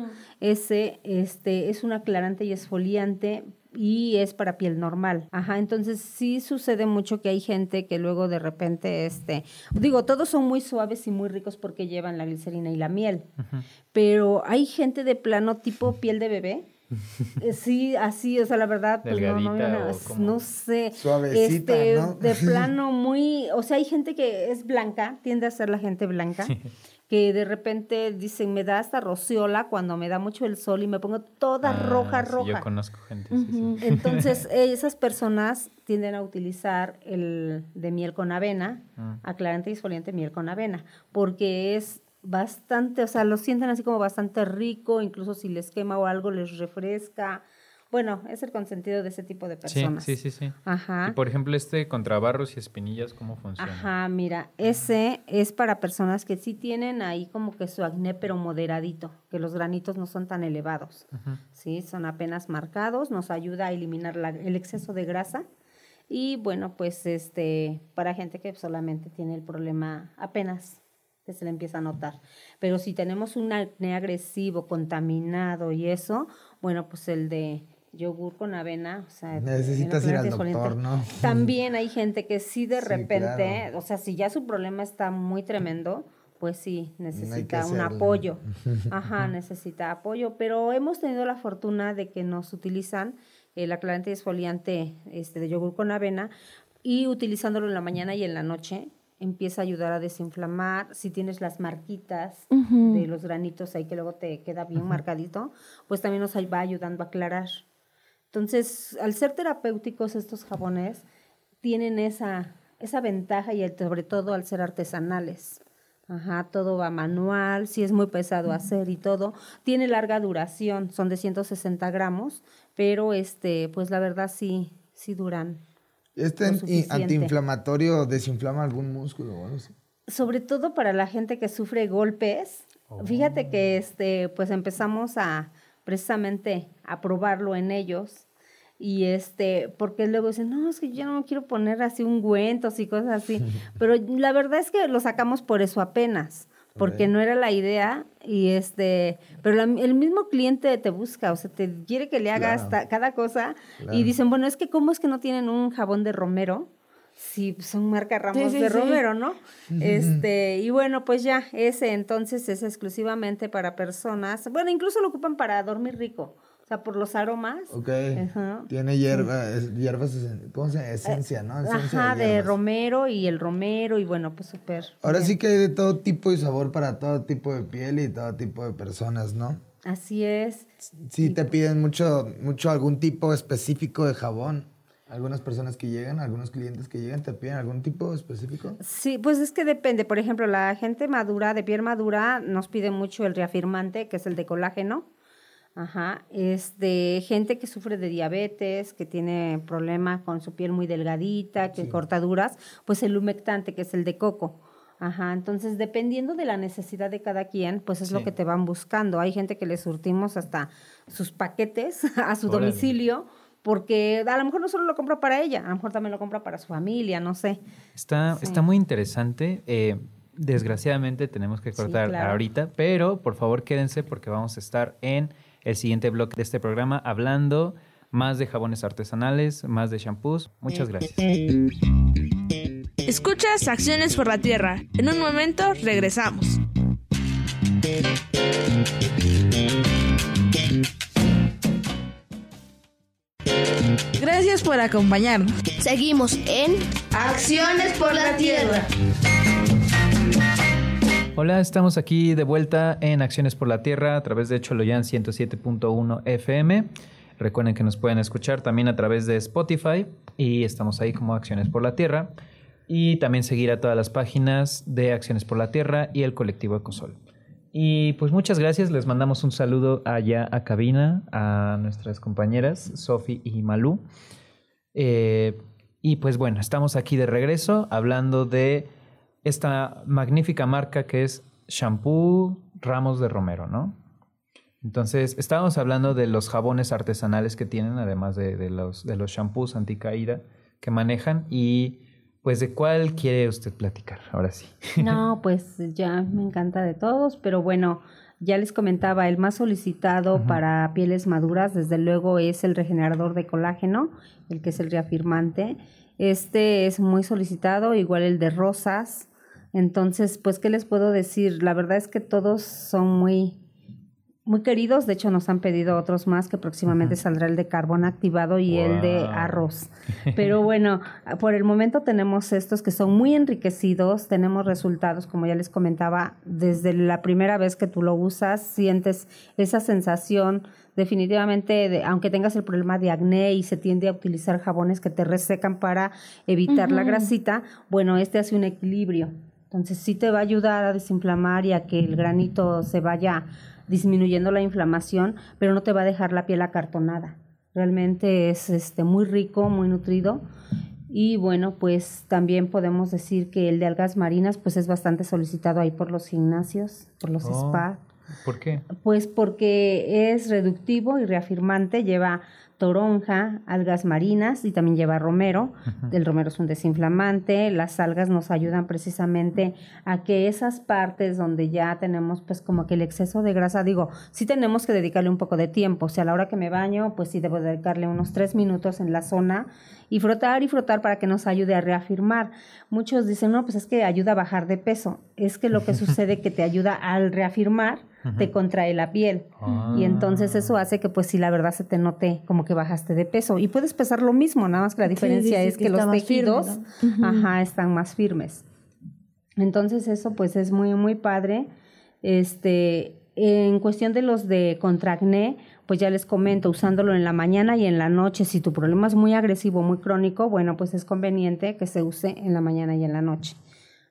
F: ese este, es un aclarante y esfoliante y es para piel normal. Ajá, entonces sí sucede mucho que hay gente que luego de repente, este, digo, todos son muy suaves y muy ricos porque llevan la glicerina y la miel, pero hay gente de plano tipo piel de bebé. Eh, Sí, así, o sea, la verdad, pues no, no, no, no sé.
D: Suavecita,
F: Este,
D: ¿no?
F: De plano muy, o sea, hay gente que es blanca, tiende a ser la gente blanca, que de repente dicen, me da hasta rociola cuando me da mucho el sol y me pongo toda
C: ah,
F: roja,
C: sí,
F: roja.
C: Yo conozco gente, sí, sí.
F: Entonces, esas personas tienden a utilizar el de miel con avena,
C: Mm.
F: aclarante y exfoliante miel con avena, porque es bastante, o sea, lo sienten así como bastante rico, incluso si les quema o algo les refresca. Bueno, es el consentido de ese tipo de personas.
C: sí, sí, sí.
F: Ajá.
C: Y por ejemplo, este contra barros y espinillas, ¿cómo funciona?
F: Ajá, mira, ese es para personas que sí tienen ahí como que su acné, pero moderadito, que los granitos no son tan elevados,
C: Ujú.
F: ¿sí? Son apenas marcados, nos ayuda a eliminar la- el exceso de grasa. Y bueno, pues este, para gente que solamente tiene el problema apenas que se le empieza a notar. Pero si tenemos un acné agresivo, contaminado y eso, bueno, pues el de yogur con avena, o sea,
D: Necesitas
F: el
D: ir al
F: aclarante
D: doctor, ¿no?
F: también hay gente que sí de
D: Sí,
F: repente,
D: claro.
F: o sea, si ya su problema está muy tremendo, pues sí, necesita un
D: hacerlo.
F: apoyo. Ajá, necesita apoyo. Pero hemos tenido la fortuna de que nos utilizan el aclarante y esfoliante este, de yogur con avena y utilizándolo en la mañana y en la noche empieza a ayudar a desinflamar. Si tienes las marquitas de los granitos ahí que luego te queda bien marcadito, pues también nos va ayudando a aclarar. Entonces, al ser terapéuticos estos jabones, tienen esa, esa ventaja y el- sobre todo al ser artesanales. Ajá, todo va manual, si es muy pesado hacer y todo. Tiene larga duración, son de 160 gramos, pero este, pues la verdad sí, sí duran.
D: ¿Este
F: suficiente.
D: antiinflamatorio desinflama algún músculo o algo así?
F: sobre todo para la gente que sufre golpes. Fíjate que este, pues empezamos a precisamente a probarlo en ellos. Y este, porque luego dicen, no, es que yo no quiero poner así ungüentos y cosas así. Pero la verdad es que lo sacamos por eso apenas, porque no era la idea. Y este, pero la- el mismo cliente te busca, o sea, te quiere que le hagas
D: Claro.
F: cada cosa.
D: Claro.
F: Y dicen, bueno, es que ¿cómo es que no tienen un jabón de romero? Sí, son marca Ramos
E: sí,
F: de
E: sí.
F: Romero, ¿no? Este, y bueno, pues ya, ese entonces es exclusivamente para personas, bueno, incluso lo ocupan para dormir rico, o sea, por los aromas.
D: Ok.
F: Ajá.
D: Tiene hierba, es- hierbas, ¿cómo se llama? Esencia, ¿no? Esencia
F: Ajá, de romero y el romero, y bueno, pues súper.
D: Ahora
F: bien.
D: sí que hay de todo tipo y sabor para todo tipo de piel y todo tipo de personas, ¿no?
F: Así es.
D: Sí te piden mucho, mucho algún tipo específico de jabón. Algunas personas que llegan, algunos clientes que llegan, te piden algún tipo específico.
F: Sí, pues es que depende. Por ejemplo, la gente madura, de piel madura, nos pide mucho el reafirmante, que es el de colágeno. Ajá. Este, gente que sufre de diabetes, que tiene problemas con su piel muy delgadita, que cortaduras, pues el humectante, que es el de coco. Ajá, entonces dependiendo de la necesidad de cada quien, pues es lo
C: Sí.
F: que te van buscando. Hay gente que le surtimos hasta sus paquetes a su
C: Órale.
F: domicilio, porque a lo mejor no solo lo compra para ella, a lo mejor también lo compra para su familia, no sé.
C: Está,
F: Sí.
C: está muy interesante. eh, desgraciadamente tenemos que
F: Sí,
C: cortar
F: claro.
C: ahorita, pero por favor quédense porque vamos a estar en el siguiente bloque de este programa hablando más de jabones artesanales, más de shampoos. Muchas gracias.
G: Escuchas Acciones por la Tierra. En un momento regresamos. Gracias por acompañarnos.
H: Seguimos en Acciones por la Tierra.
C: Hola, estamos aquí de vuelta en Acciones por la Tierra a través de Choloyan 107.1 FM. Recuerden que nos pueden escuchar también a través de Spotify y estamos ahí como Acciones por la Tierra. Y también seguir a todas las páginas de Acciones por la Tierra y el colectivo Ecosol. Y pues muchas gracias, les mandamos un saludo allá a cabina, a nuestras compañeras Sofi y Malú. Eh, y pues bueno, estamos aquí de regreso hablando de esta magnífica marca que es Shampoo Ramos de Romero, ¿no? Entonces, estábamos hablando de los jabones artesanales que tienen, además de, los, de los shampoos anticaída que manejan. Y pues, ¿de cuál quiere usted platicar? Ahora sí.
F: No, pues ya me encanta de todos, pero bueno, ya les comentaba, el más solicitado para pieles maduras, desde luego, es el regenerador de colágeno, el que es el reafirmante. Este es muy solicitado, igual el de rosas. Entonces, pues, ¿qué les puedo decir? La verdad es que todos son muy, muy queridos. De hecho, nos han pedido otros más que próximamente saldrá el de carbón activado y el de arroz. Pero bueno, por el momento tenemos estos que son muy enriquecidos, tenemos resultados, como ya les comentaba, desde la primera vez que tú lo usas, sientes esa sensación definitivamente, de, aunque tengas el problema de acné y se tiende a utilizar jabones que te resecan para evitar la grasita, bueno, este hace un equilibrio. Entonces sí te va a ayudar a desinflamar y a que el granito se vaya disminuyendo la inflamación, pero no te va a dejar la piel acartonada. Realmente es este, muy rico, muy nutrido. Y bueno, pues también podemos decir que el de algas marinas pues es bastante solicitado ahí por los gimnasios, por los
C: Oh.
F: spa.
C: ¿Por qué?
F: Pues porque es reductivo y reafirmante, lleva toronja, algas marinas y también lleva romero. El romero es un desinflamante, las algas nos ayudan precisamente a que esas partes donde ya tenemos pues como que el exceso de grasa, digo, sí tenemos que dedicarle un poco de tiempo, o sea, a la hora que me baño, pues sí debo dedicarle unos tres minutos en la zona y frotar y frotar para que nos ayude a reafirmar. Muchos dicen, no, pues es que ayuda a bajar de peso. Es que lo que sucede que te ayuda al reafirmar, te contrae la piel. Y entonces eso hace que pues sí, la verdad se te note como que bajaste de peso. Y puedes pesar lo mismo, nada más que la diferencia
B: sí, sí,
F: es
B: que
F: que, los
B: firme,
F: tejidos, ajá, están más firmes. Entonces eso pues es muy, muy padre. Este, en cuestión de los de contracné, pues ya les comento, usándolo en la mañana y en la noche. Si tu problema es muy agresivo, muy crónico, bueno, pues es conveniente que se use en la mañana y en la noche.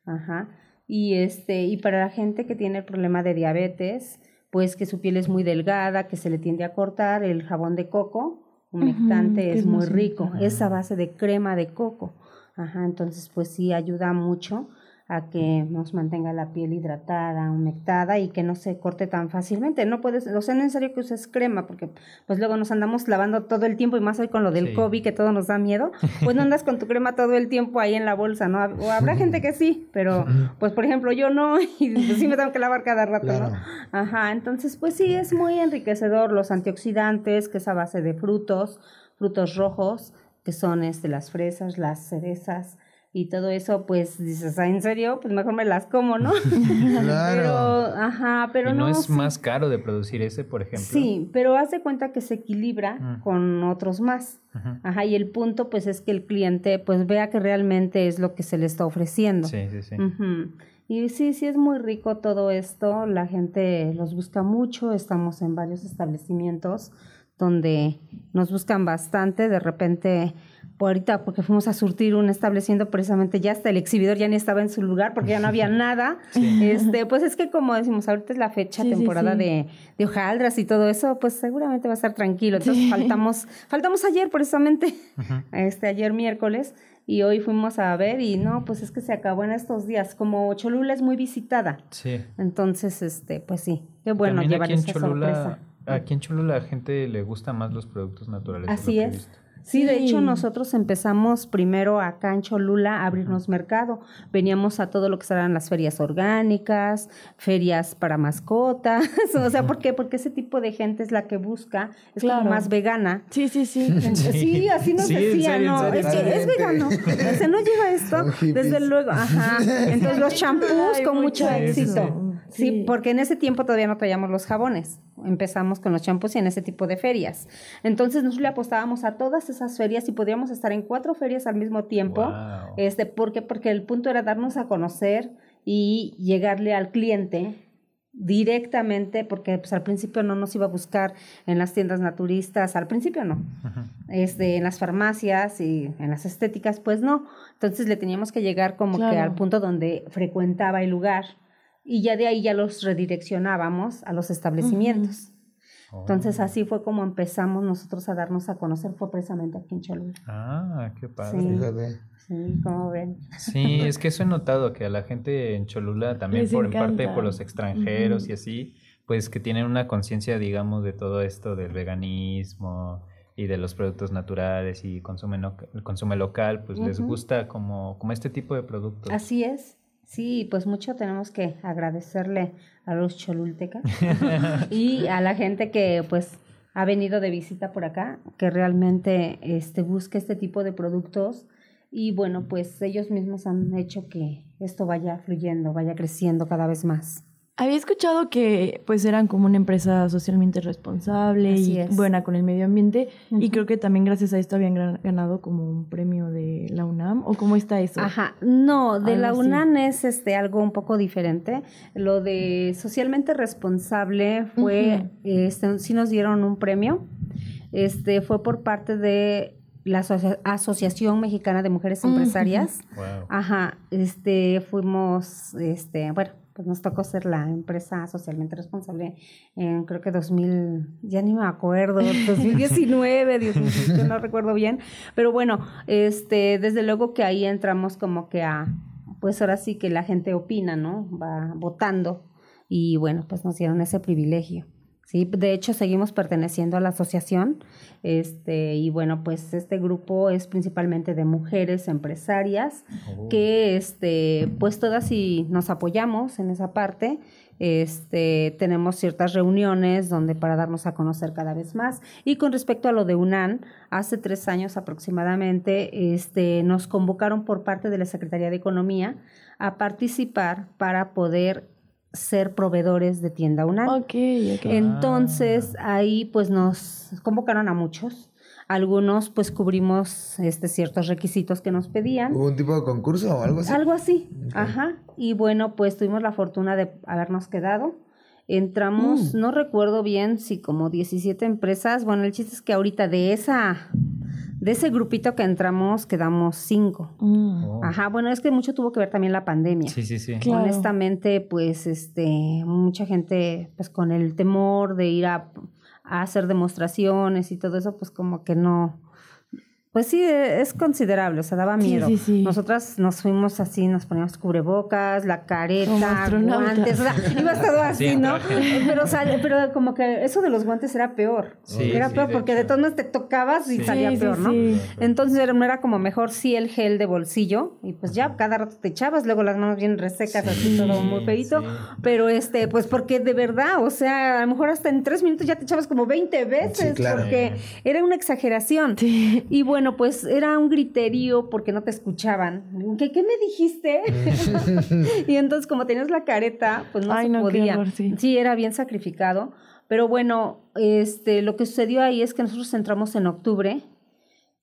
F: Ajá. Y este, y para la gente que tiene el problema de diabetes, pues que su piel es muy delgada, que se le tiende a cortar, el jabón de coco, humectante, es,
B: es
F: muy rico.
C: humectante.
F: Es a base de crema de coco. Ajá, entonces pues sí ayuda mucho a que nos mantenga la piel hidratada, humectada y que no se corte tan fácilmente. No puedes, o sea, no es necesario que uses crema porque pues luego nos andamos lavando todo el tiempo y más hoy con lo del
C: Sí.
F: COVID que todo nos da miedo, pues no andas con tu crema todo el tiempo ahí en la bolsa, ¿no? O habrá gente que sí, pero pues por ejemplo yo no y pues, sí me tengo que lavar cada rato,
D: Claro.
F: ¿no? Ajá, entonces pues sí es muy enriquecedor los antioxidantes, que es a base de frutos, frutos rojos, que son este, las fresas, las cerezas y todo eso, pues dices, "Ah, ¿en serio? Pues mejor me las como, ¿no?
D: Claro.
F: Pero, ajá, pero
C: ¿Y no, es
F: sí.
C: más caro de producir ese, por ejemplo?
F: Sí, pero haz de cuenta que se equilibra
C: Mm.
F: con otros más. Ajá, y el punto pues es que el cliente pues vea que realmente es lo que se le está ofreciendo.
C: Sí, sí, sí.
F: Ujú. Y sí, sí es muy rico todo esto, la gente los busca mucho, estamos en varios establecimientos donde nos buscan bastante, de repente, por ahorita porque fuimos a surtir un establecimiento precisamente ya hasta el exhibidor ya ni estaba en su lugar porque ya no había nada. Este, pues es que como decimos, ahorita es la fecha,
B: Sí,
F: temporada
B: sí.
F: De, de hojaldras y todo eso, pues seguramente va a estar tranquilo. Entonces faltamos, faltamos ayer precisamente, este ayer miércoles, y hoy fuimos a ver y no, pues es que se acabó en estos días. Como Cholula es muy visitada,
C: Sí.
F: entonces, este, pues sí, qué bueno
C: También
F: llevar
C: aquí en
F: esa
C: Cholula,
F: sorpresa.
C: Aquí en Cholula la gente le gusta más los productos naturales.
F: Así es.
C: visto.
F: Sí, de
E: Sí.
F: hecho nosotros empezamos primero acá en Cholula a abrirnos mercado. Veníamos a todo lo que serán las ferias orgánicas, ferias para mascotas. o sea, ¿por qué? Porque ese tipo de gente es la que busca, es
E: Claro.
F: como más vegana.
E: Sí, sí, sí.
F: Sí, así nos
C: Sí,
F: decía,
C: serio,
F: ¿no? Es que es vegano. O sea, no lleva esto. Desde luego, ajá. Entonces los champús con mucho
E: mucho
F: éxito. Sí,
E: Sí.
F: porque en ese tiempo todavía no traíamos los jabones. Empezamos con los champús y en ese tipo de ferias. Entonces nosotros le apostábamos a todas esas ferias y podríamos estar en cuatro ferias al mismo tiempo.
C: Wow.
F: Este, ¿por qué? Porque el punto era darnos a conocer y llegarle al cliente directamente, porque pues, al principio no nos iba a buscar en las tiendas naturistas, al principio no, este, en las farmacias y en las estéticas, pues no. Entonces le teníamos que llegar como que al punto donde frecuentaba el lugar y ya de ahí ya los redireccionábamos a los establecimientos. Entonces así fue como empezamos nosotros a darnos a conocer, fue precisamente aquí en Cholula.
C: Ah, qué padre.
F: Sí.
D: Fíjate.
F: Sí, como ven.
C: Sí, es que eso he notado que a la gente en Cholula también
E: Les
C: por en parte por los extranjeros
E: Ujú.
C: y así, pues que tienen una conciencia, digamos, de todo esto del veganismo y de los productos naturales y consume no- consume local, pues les gusta como como este tipo de productos.
F: Así es. Sí, pues mucho tenemos que agradecerle a los cholultecas y a la gente que pues ha venido de visita por acá, que realmente este busca este tipo de productos y bueno, pues ellos mismos han hecho que esto vaya fluyendo, vaya creciendo cada vez más.
E: Había escuchado que pues eran como una empresa socialmente responsable
F: Así
E: y
F: es.
E: buena con el medio ambiente y creo que también gracias a esto habían ganado como un premio de la UNAM o cómo está eso.
F: Ajá, no, de la
E: así.
F: UNAM es este algo un poco diferente. Lo de socialmente responsable fue, este, sí nos dieron un premio. Este fue por parte de la Asocia- Asociación Mexicana de Mujeres. Empresarias.
C: Wow.
F: Ajá, este fuimos, este, bueno, pues nos tocó ser la empresa socialmente responsable en creo que 2000, ya ni me acuerdo, 2019, 2018, no recuerdo bien, pero bueno, este, desde luego que ahí entramos como que a, pues ahora sí que la gente opina, ¿no? Va votando y bueno, pues nos dieron ese privilegio. Sí, de hecho seguimos perteneciendo a la asociación, este, y bueno, pues este grupo es principalmente de mujeres empresarias
C: Oh.
F: que este pues todas y nos apoyamos en esa parte este tenemos ciertas reuniones donde para darnos a conocer cada vez más y con respecto a lo de UNAN hace tres años aproximadamente este nos convocaron por parte de la Secretaría de Economía a participar para poder ser proveedores de tienda
E: ok.
F: entonces ahí pues nos convocaron a muchos algunos pues cubrimos este ciertos requisitos que nos pedían
D: ¿Hubo un tipo de concurso o algo así?
F: algo así, ajá. Y bueno, pues tuvimos la fortuna de habernos quedado. Entramos, no recuerdo bien si como 17 empresas. Bueno, el chiste es que ahorita de esa, de ese grupito que entramos, quedamos cinco.
E: Mm.
C: Oh.
F: Ajá, bueno, es que mucho tuvo que ver también la pandemia.
C: Sí, sí, sí.
E: Claro.
F: Honestamente, pues, este, mucha gente, pues, con el temor de ir a, a hacer demostraciones y todo eso, pues, como que no, pues sí, es considerable, o sea, daba miedo.
E: sí, sí.
F: Nosotras nos fuimos así, nos poníamos cubrebocas, la careta, guantes, o sea, iba todo así,
C: Sí,
F: ¿no? Pero, o sea, pero como que eso de los guantes era peor.
C: Sí,
F: era
C: sí,
F: peor
C: de
F: porque de todas maneras te tocabas y
C: Sí.
F: salía peor, ¿no?
E: sí.
F: Entonces era, no era como mejor sí el gel de bolsillo y pues ya cada rato te echabas, luego las manos bien resecas, así todo muy feito.
C: sí.
F: Pero este, pues porque de verdad, o sea, a lo mejor hasta en tres minutos ya te echabas como 20 veces
D: Sí, claro.
F: porque era una exageración.
E: Sí.
F: Y bueno, pues era un griterío porque no te escuchaban. ¿Qué, qué me dijiste? y entonces como tenías la careta, pues no
E: Ay,
F: se
E: no,
F: podía.
E: horror, sí.
F: era bien sacrificado. Pero bueno, este, lo que sucedió ahí es que nosotros entramos en octubre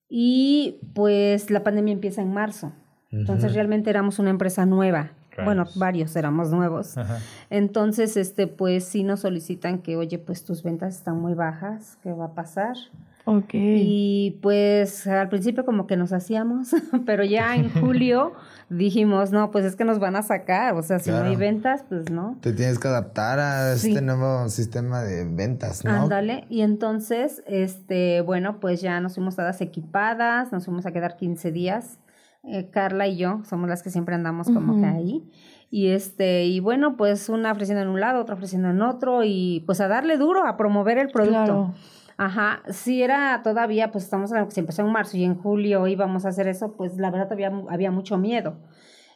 F: y pues la pandemia empieza en marzo. Entonces realmente éramos una empresa nueva. Bueno, varios éramos nuevos.
C: Ajá.
F: Entonces, este, pues sí nos solicitan que, oye, pues tus ventas están muy bajas, ¿qué va a pasar?
E: Ok.
F: Y pues al principio como que nos hacíamos, pero ya en julio dijimos, no, pues es que nos van a sacar, o sea, si no hay ventas, pues no.
D: Te tienes que adaptar a
F: Sí.
D: este nuevo sistema de ventas, ¿no?
F: Ándale, y entonces, este, bueno, pues ya nos fuimos todas equipadas, nos fuimos a quedar 15 días. Eh, Carla y yo somos las que siempre andamos como que ahí. Y este, y bueno, pues una ofreciendo en un lado, otra ofreciendo en otro, y pues a darle duro, a promover el producto.
E: Claro.
F: Ajá, si era todavía, pues estamos hablando que se empezó en marzo y en julio íbamos a hacer eso, pues la verdad todavía había mucho miedo.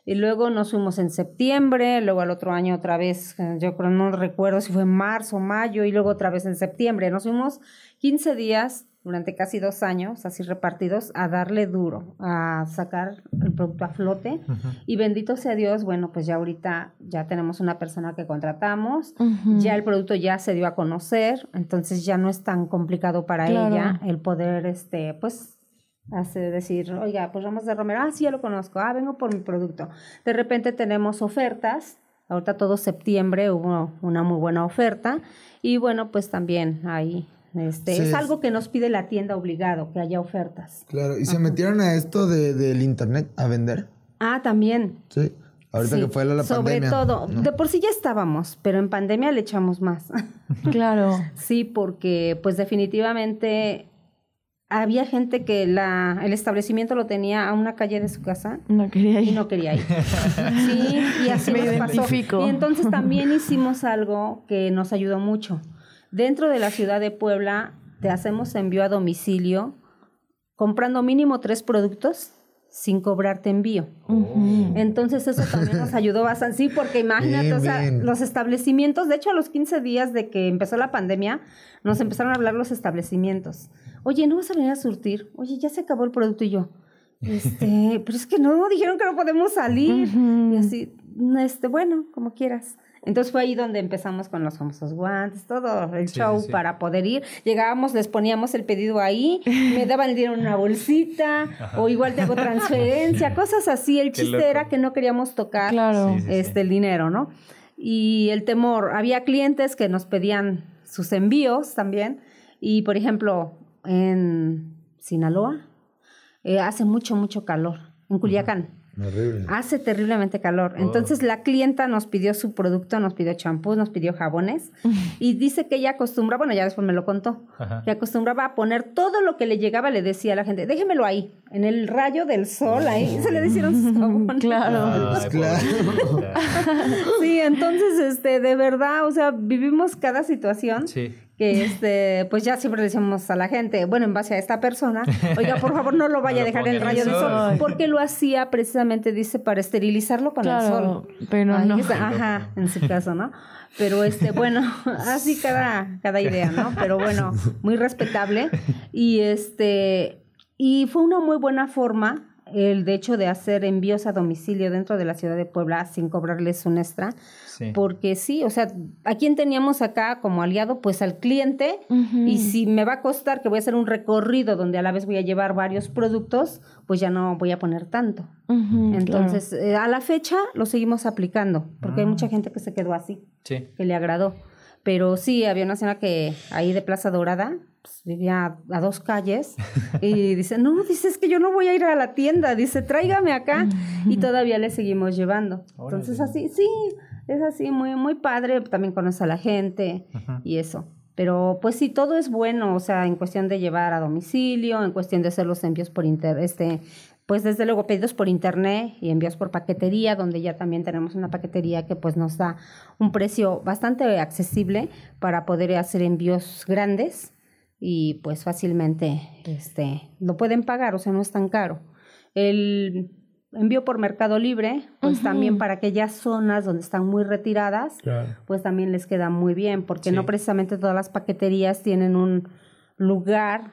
F: Y luego nos fuimos en septiembre, luego al otro año otra vez, eh, yo creo, no recuerdo si fue en marzo, mayo, y luego otra vez en septiembre. Nos fuimos 15 días durante casi dos años, así repartidos, a darle duro, a sacar el producto a flote. Y bendito sea Dios, bueno, pues ya ahorita ya tenemos una persona que contratamos, ya el producto ya se dio a conocer, entonces ya no es tan complicado para ella el poder, este, pues, hacer, decir, oiga, pues vamos de Romero, ah, sí, ya lo conozco, ah, vengo por mi producto. De repente tenemos ofertas, ahorita todo septiembre hubo una muy buena oferta, y bueno, pues también ahí este, es algo que nos pide la tienda obligado, que haya ofertas.
D: Claro, ¿y se metieron a esto de, del internet a vender?
F: Ah, también.
D: Sí, ahorita que fue la,
F: pandemia. Sobre todo, de por sí ya estábamos, pero en pandemia le echamos más.
E: claro.
F: sí, porque pues definitivamente había gente que la, el establecimiento lo tenía a una calle de su casa.
E: No quería ir.
F: Y no quería ir. sí, y así Me nos pasó. Y entonces también hicimos algo que nos ayudó mucho. Dentro de la ciudad de Puebla te hacemos envío a domicilio comprando mínimo tres productos sin cobrarte envío. Entonces eso también nos ayudó bastante, sí, porque imagínate, o sea, los establecimientos, de hecho a los 15 días de que empezó la pandemia, nos empezaron a hablar los establecimientos. Oye, ¿no vas a venir a surtir? Oye, ya se acabó el producto y yo. Este, pero es que no, dijeron que no podemos salir. Y así, este, bueno, como quieras. Entonces fue ahí donde empezamos con los famosos guantes, todo el show para poder ir. Llegábamos, les poníamos el pedido ahí, me daban el dinero en una bolsita, o igual te hago transferencia, cosas así. El chiste era que no queríamos tocar este, el dinero, ¿no? Y el temor, había clientes que nos pedían sus envíos también, y por ejemplo, en Sinaloa eh, hace mucho, mucho calor, en Culiacán. Hace terriblemente calor. Oh. Entonces la clienta nos pidió su producto, nos pidió champús, nos pidió jabones y dice que ella acostumbra, bueno, ya después me lo contó, que acostumbraba a poner todo lo que le llegaba, le decía a la gente, déjemelo ahí, en el rayo del sol, ahí se le hicieron sus jabones.
E: Claro.
D: claro.
F: sí, entonces, este, de verdad, o sea, vivimos cada situación.
C: Sí
F: que este, pues ya siempre decimos a la gente, bueno, en base a esta persona, oiga, por favor no lo vaya a dejar en el rayo del sol, porque lo hacía precisamente, dice, para esterilizarlo con el sol.
E: Pero no.
F: ajá, en su caso, ¿no? Pero este, bueno, así cada, cada idea, ¿no? Pero bueno, muy respetable. Y este, y fue una muy buena forma el de hecho de hacer envíos a domicilio dentro de la ciudad de Puebla sin cobrarles un extra. Porque sí, o sea, ¿a quién teníamos acá como aliado? Pues al cliente. Y si me va a costar que voy a hacer un recorrido donde a la vez voy a llevar varios productos, pues ya no voy a poner tanto. Entonces, eh, a la fecha lo seguimos aplicando, porque hay mucha ah. gente que se quedó así, que le agradó. Pero sí, había una señora que ahí de Plaza Dorada, pues, vivía a dos calles y dice, no, dice, es que yo no voy a ir a la tienda, dice, tráigame acá y todavía le seguimos llevando. Entonces así, sí, es así, muy, muy padre, también conoce a la gente y eso. Pero pues sí, todo es bueno, o sea, en cuestión de llevar a domicilio, en cuestión de hacer los envíos por internet, este, pues desde luego pedidos por internet y envíos por paquetería, donde ya también tenemos una paquetería que pues nos da un precio bastante accesible para poder hacer envíos grandes y pues fácilmente este, lo pueden pagar, o sea, no es tan caro. El envío por Mercado Libre, pues también para aquellas zonas donde están muy retiradas, pues también les queda muy bien, porque no precisamente todas las paqueterías tienen un lugar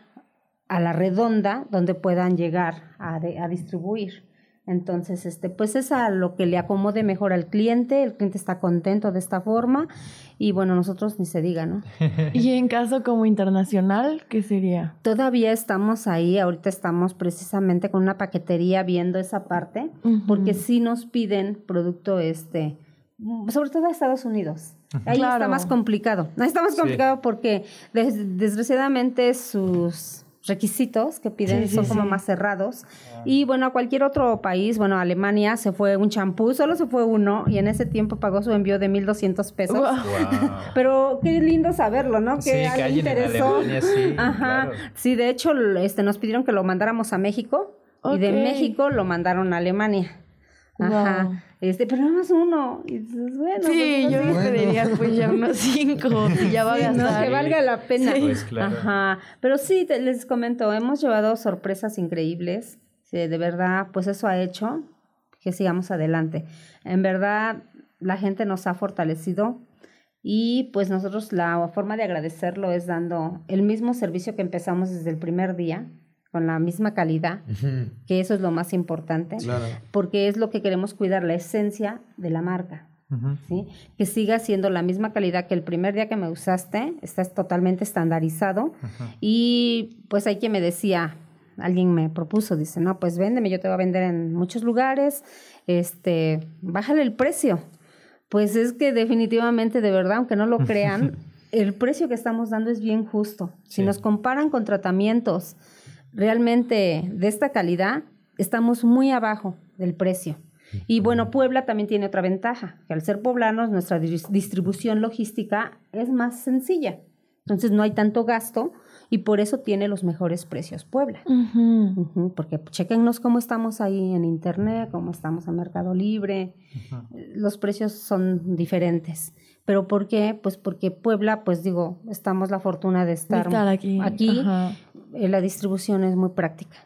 F: a la redonda donde puedan llegar a, a distribuir. Entonces, este, pues es a lo que le acomode mejor al cliente, el cliente está contento de esta forma y bueno, nosotros ni se diga, ¿no?
E: y en caso como internacional, ¿qué sería?
F: Todavía estamos ahí, ahorita estamos precisamente con una paquetería viendo esa parte, porque sí nos piden producto este, sobre todo a Estados Unidos. Ahí está más complicado. Ahí está más complicado porque desgraciadamente sus requisitos que piden son como más cerrados. Ah. Y bueno, a cualquier otro país, bueno, Alemania se fue un champú, solo se fue uno y en ese tiempo pagó su envío de 1200 pesos. Pero qué lindo saberlo, ¿no? Que
C: alguien interesó. sí,
F: Ajá. Sí, de hecho, este nos pidieron que lo mandáramos a México y de México lo mandaron a Alemania. Ajá.
E: Wow.
F: Este, pero nada más uno. Y dices, bueno,
E: Sí,
F: pues,
E: yo
D: Bueno.
E: pediría pues ya unos cinco y ya va a
F: Sí, ¿no? que valga la pena.
C: Pues claro.
F: Ajá. Pero sí, te- les comento, hemos llevado sorpresas increíbles. Sí, de verdad, pues eso ha hecho que sigamos adelante. En verdad, la gente nos ha fortalecido y pues nosotros la forma de agradecerlo es dando el mismo servicio que empezamos desde el primer día, con la misma calidad, que eso es lo más importante,
D: Claro.
F: porque es lo que queremos cuidar, la esencia de la marca. ¿sí? Que siga siendo la misma calidad que el primer día que me usaste, estás totalmente estandarizado. Y pues hay quien me decía, alguien me propuso, dice, no, pues véndeme, yo te voy a vender en muchos lugares, este, bájale el precio. Pues es que definitivamente, de verdad, aunque no lo crean, el precio que estamos dando es bien justo. Si nos comparan con tratamientos realmente de esta calidad, estamos muy abajo del precio. Y bueno, Puebla también tiene otra ventaja, que al ser poblanos nuestra dis- distribución logística es más sencilla. Entonces no hay tanto gasto y por eso tiene los mejores precios Puebla.
E: Ujú.
F: Ujú, porque chequennos cómo estamos ahí en internet, cómo estamos en Mercado Libre. Eh, Los precios son diferentes. ¿Pero por qué? Pues porque Puebla, pues digo, estamos la fortuna de estar,
E: Estar aquí.
F: aquí. Eh, la distribución es muy práctica.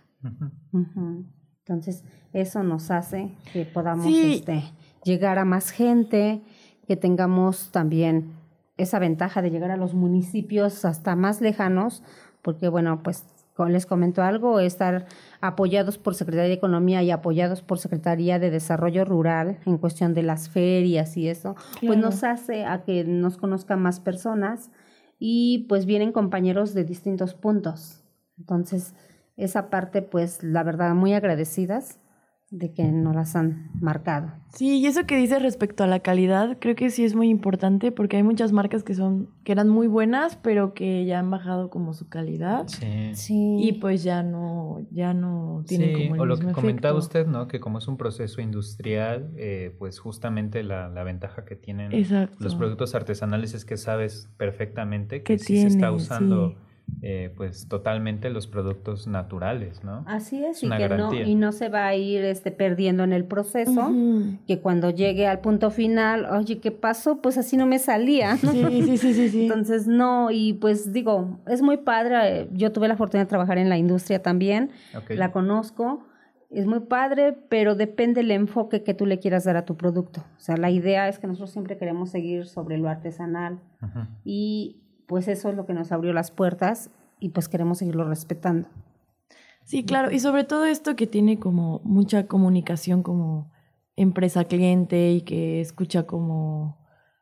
F: Entonces, eso nos hace que podamos
E: Sí.
F: este, llegar a más gente, que tengamos también esa ventaja de llegar a los municipios hasta más lejanos, porque bueno, pues les comento algo, estar apoyados por Secretaría de Economía y apoyados por Secretaría de Desarrollo Rural en cuestión de las ferias y eso, pues nos hace a que nos conozcan más personas y pues vienen compañeros de distintos puntos. Entonces, esa parte, pues la verdad, muy agradecidas de que nos las han marcado.
E: Sí, y eso que dices respecto a la calidad, creo que sí es muy importante porque hay muchas marcas que son que eran muy buenas, pero que ya han bajado como su calidad
C: Sí.
F: Sí.
E: y pues ya no ya no tienen
C: Sí,
E: como el
C: o lo que comentaba
E: efecto.
C: usted, ¿no? Que como es un proceso industrial, eh, pues justamente la, la ventaja que tienen
E: Exacto.
C: los productos artesanales es que sabes perfectamente que
E: Que
C: sí se está
E: tiene,
C: usando
E: sí.
C: Eh, pues totalmente los productos naturales, ¿no?
F: Así es,
C: Es
F: y que no,
C: garantía.
F: y no se va a ir este, perdiendo en el proceso, que cuando llegue al punto final, oye, ¿qué pasó? Pues así no me salía. ¿no?
E: Sí, sí, sí, sí, sí.
F: Entonces, no, y pues digo, es muy padre. Yo tuve la fortuna de trabajar en la industria también, la conozco. Es muy padre, pero depende el enfoque que tú le quieras dar a tu producto. O sea, la idea es que nosotros siempre queremos seguir sobre lo artesanal y pues eso es lo que nos abrió las puertas y pues queremos seguirlo respetando.
E: Sí, claro, y sobre todo esto que tiene como mucha comunicación como empresa-cliente y que escucha como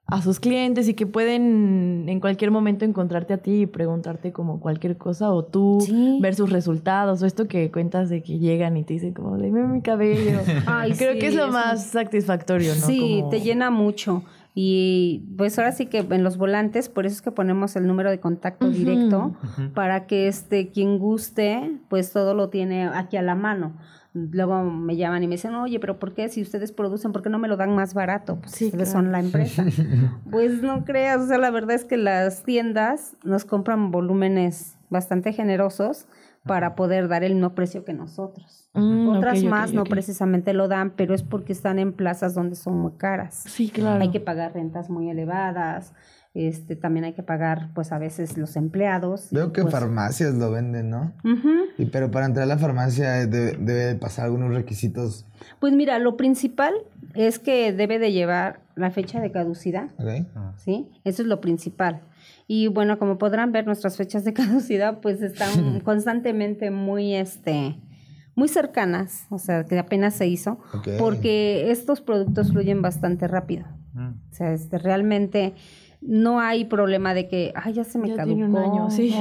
E: a sus clientes y que pueden en cualquier momento encontrarte a ti y preguntarte como cualquier cosa o tú
F: Sí.
E: ver sus resultados o esto que cuentas de que llegan y te dicen como, dime mi cabello.
F: Ay,
E: Creo
F: sí,
E: que es lo más satisfactorio, ¿no?
F: Sí,
E: Como-
F: te llena mucho. Y pues ahora sí que en los volantes, por eso es que ponemos el número de contacto directo para que este quien guste, pues todo lo tiene aquí a la mano. Luego me llaman y me dicen, oye, pero ¿por qué si ustedes producen, por qué no me lo dan más barato? Pues
E: Sí,
F: ustedes
E: claro.
F: son la empresa. pues no creas, o sea, la verdad es que las tiendas nos compran volúmenes bastante generosos para poder dar el mismo precio que nosotros.
E: Mm,
F: Otras más no precisamente lo dan, pero es porque están en plazas donde son muy caras.
E: Sí, claro.
F: Hay que pagar rentas muy elevadas, este, también hay que pagar pues a veces los empleados.
D: Veo que
F: pues,
D: farmacias lo venden, ¿no?
F: Ujú.
D: Y pero para entrar a la farmacia eh, debe, debe de pasar algunos requisitos.
F: Pues mira, lo principal es que debe de llevar la fecha de caducidad. ¿sí? Eso es lo principal. Y bueno, como podrán ver, nuestras fechas de caducidad pues están constantemente muy, este, muy cercanas, o sea, que apenas se hizo, porque estos productos fluyen bastante rápido.
C: Mm.
F: O sea, este, realmente no hay problema de que, ay, ya se me
E: Ya
F: caducó.
E: tiene un año, sí.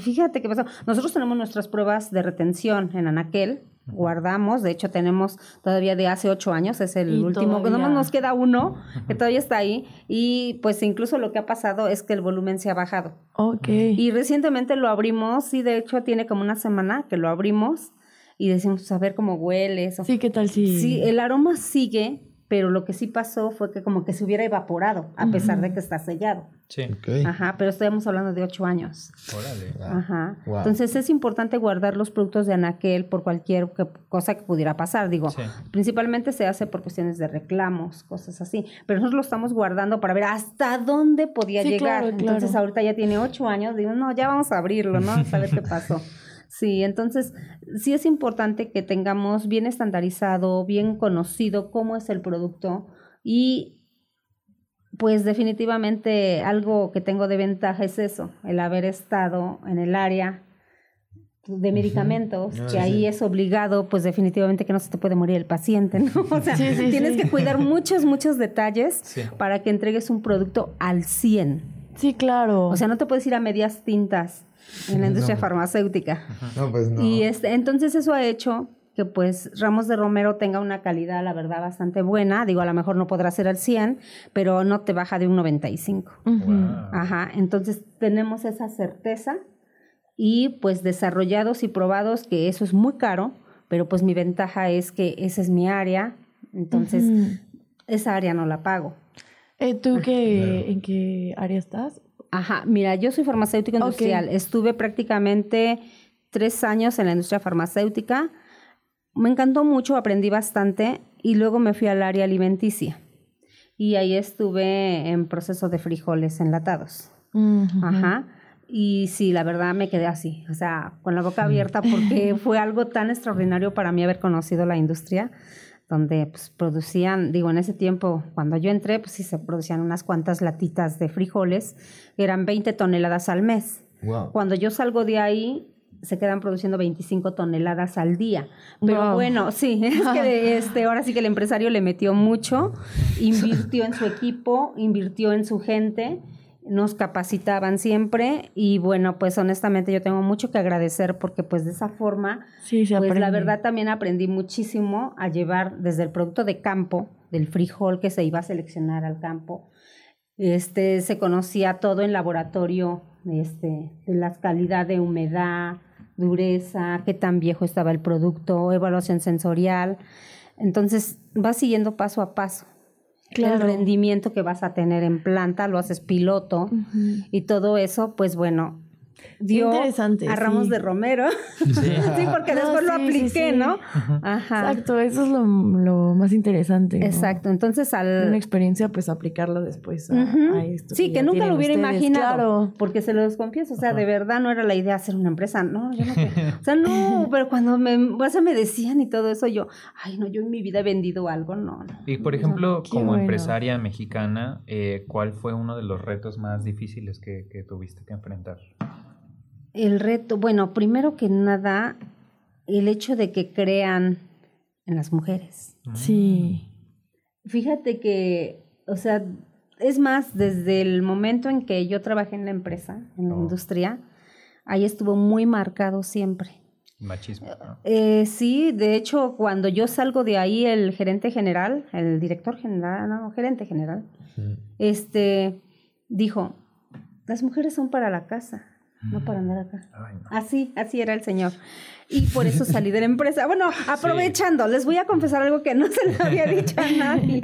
F: fíjate qué pasó. Nosotros tenemos nuestras pruebas de retención en Anaquel, guardamos, de hecho tenemos todavía de hace ocho años, es el
E: Y
F: último,
E: todavía-
F: nomás nos queda uno que todavía está ahí y pues incluso lo que ha pasado es que el volumen se ha bajado.
E: Ok.
F: Y recientemente lo abrimos y de hecho tiene como una semana que lo abrimos y decimos, a ver cómo huele eso.
E: Sí, ¿qué tal si...?
F: Sí, el aroma sigue, pero lo que sí pasó fue que como que se hubiera evaporado, a pesar de que está sellado.
C: Sí.
D: Ok.
F: Ajá, pero estamos hablando de ocho años.
C: Órale.
F: Ajá.
D: Wow.
F: Entonces es importante guardar los productos de anaquel por cualquier que- cosa que pudiera pasar. Digo,
C: Sí.
F: principalmente se hace por cuestiones de reclamos, cosas así. Pero nosotros lo estamos guardando para ver hasta dónde podía
E: Sí,
F: llegar.
E: claro,
F: Entonces ahorita ya tiene ocho años. Digo, no, ya vamos a abrirlo, ¿no? A ver qué pasó. Sí, entonces sí es importante que tengamos bien estandarizado, bien conocido cómo es el producto y pues definitivamente algo que tengo de ventaja es eso, el haber estado en el área de medicamentos,
D: Ah,
F: que
D: sí,
F: ahí es obligado, pues definitivamente que no se te puede morir el paciente, ¿no? O sea,
E: Sí, sí,
F: tienes que cuidar muchos, muchos detalles para que entregues un producto al 100.
E: Sí, claro.
F: O sea, no te puedes ir a medias tintas en la industria
D: No.
F: farmacéutica.
D: No, pues no.
F: Y este, entonces eso ha hecho que pues Ramos de Romero tenga una calidad, la verdad, bastante buena. Digo, a lo mejor no podrá ser al 100, pero no te baja de un 95.
E: Ujú.
C: Wow.
F: Ajá, entonces tenemos esa certeza y pues desarrollados y probados, que eso es muy caro, pero pues mi ventaja es que esa es mi área, entonces esa área no la pago.
E: Eh, ¿Tú qué, en qué área estás?
F: Ajá, mira, yo soy farmacéutico industrial. Estuve prácticamente tres años en la industria farmacéutica. Me encantó mucho, aprendí bastante y luego me fui al área alimenticia. Y ahí estuve en proceso de frijoles enlatados.
E: Ujú.
F: Ajá. Y sí, la verdad me quedé así, o sea, con la boca abierta porque fue algo tan extraordinario para mí haber conocido la industria donde pues, producían, digo, en ese tiempo, cuando yo entré, pues sí se producían unas cuantas latitas de frijoles, eran 20 toneladas al mes.
D: Wow.
F: Cuando yo salgo de ahí, se quedan produciendo 25 toneladas al día. Pero
E: Wow.
F: bueno, sí, es que este, ahora sí que el empresario le metió mucho, invirtió en su equipo, invirtió en su gente, nos capacitaban siempre y bueno, pues honestamente yo tengo mucho que agradecer porque pues de esa forma,
E: Sí, se
F: pues la verdad también aprendí muchísimo a llevar desde el producto de campo, del frijol que se iba a seleccionar al campo, este, se conocía todo en laboratorio, este, de la calidad de humedad, dureza, qué tan viejo estaba el producto, evaluación sensorial. Entonces, vas siguiendo paso a paso. El rendimiento que vas a tener en planta, lo haces piloto y todo eso, pues bueno, dio
E: interesante,
F: a Ramos
E: sí.
F: de Romero. Sí, porque
E: No,
F: después lo
E: sí,
F: apliqué,
E: sí.
F: ¿no? Ajá.
E: Exacto, eso es lo, lo más interesante. ¿no?
F: Exacto. Entonces,
E: Una
F: al,
E: experiencia, pues aplicarla después a, esto.
F: Sí, que nunca lo hubiera
E: ustedes,
F: imaginado.
E: Claro.
F: Porque se los confieso, o sea, de verdad no era la idea hacer una empresa. No, yo no. o sea, no, pero cuando me, o sea, me decían y todo eso, yo, ay, no, yo en mi vida he vendido algo, no, no.
C: Y por ejemplo, como
E: bueno.
C: empresaria mexicana, eh, ¿cuál fue uno de los retos más difíciles que, que tuviste que enfrentar?
F: El reto, bueno, primero que nada, el hecho de que crean en las mujeres.
E: Sí.
F: Fíjate que, o sea, es más, desde el momento en que yo trabajé en la empresa, en la
C: Oh.
F: industria, ahí estuvo muy marcado siempre.
C: Machismo. ¿no?
F: Eh, sí, de hecho, cuando yo salgo de ahí, el gerente general, el director general, no, gerente general, este, dijo, las mujeres son para la casa, no para andar acá.
C: Ay, no.
F: Así, así era el señor. Y por eso salí de la empresa. Bueno, aprovechando, les voy a confesar algo que no se le había dicho a nadie.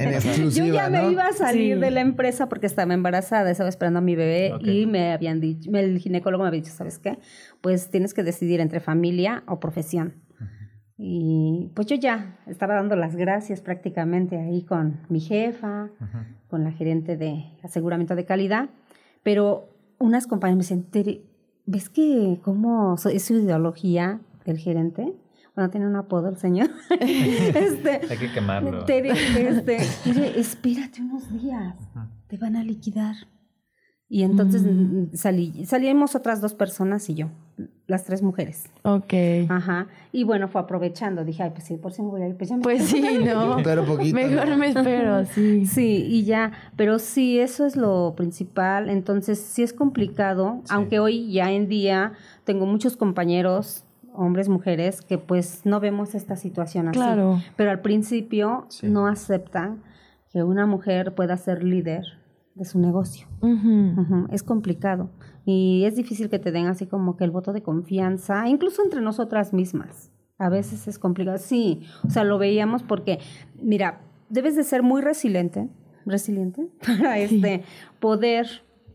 F: Yo ya me iba a salir
E: Sí.
F: de la empresa porque estaba embarazada, estaba esperando a mi bebé y me habían dicho, el ginecólogo me había dicho, ¿sabes qué? Pues tienes que decidir entre familia o profesión. Y pues yo ya estaba dando las gracias prácticamente ahí con mi jefa, con la gerente de aseguramiento de calidad, pero unas compañeras me dicen, "Tere, ¿ves que cómo es su ideología del gerente? Bueno, tiene un apodo el señor. este,
C: Hay que quemarlo.
F: Tere, este, Tere, espérate unos días, te van a liquidar. Y entonces mm, salí, salimos otras dos personas y yo, las tres mujeres.
E: Ok.
F: Ajá. Y bueno, fue aprovechando. Dije, ay, pues sí, por si me voy a ir, pues ya me
E: Pues sí, ¿no?
D: Pero poquito.
E: Mejor me espero, sí.
F: Sí, y ya, pero sí, eso es lo principal. Entonces, sí es complicado, aunque hoy ya en día tengo muchos compañeros, hombres, mujeres, que pues no vemos esta situación así.
E: Claro.
F: Pero al principio
C: Sí.
F: no aceptan que una mujer pueda ser líder de su negocio. Es complicado y es difícil que te den así como que el voto de confianza, incluso entre nosotras mismas. A veces es complicado. Sí, o sea, lo veíamos porque, mira, debes de ser muy resiliente, resiliente para este, poder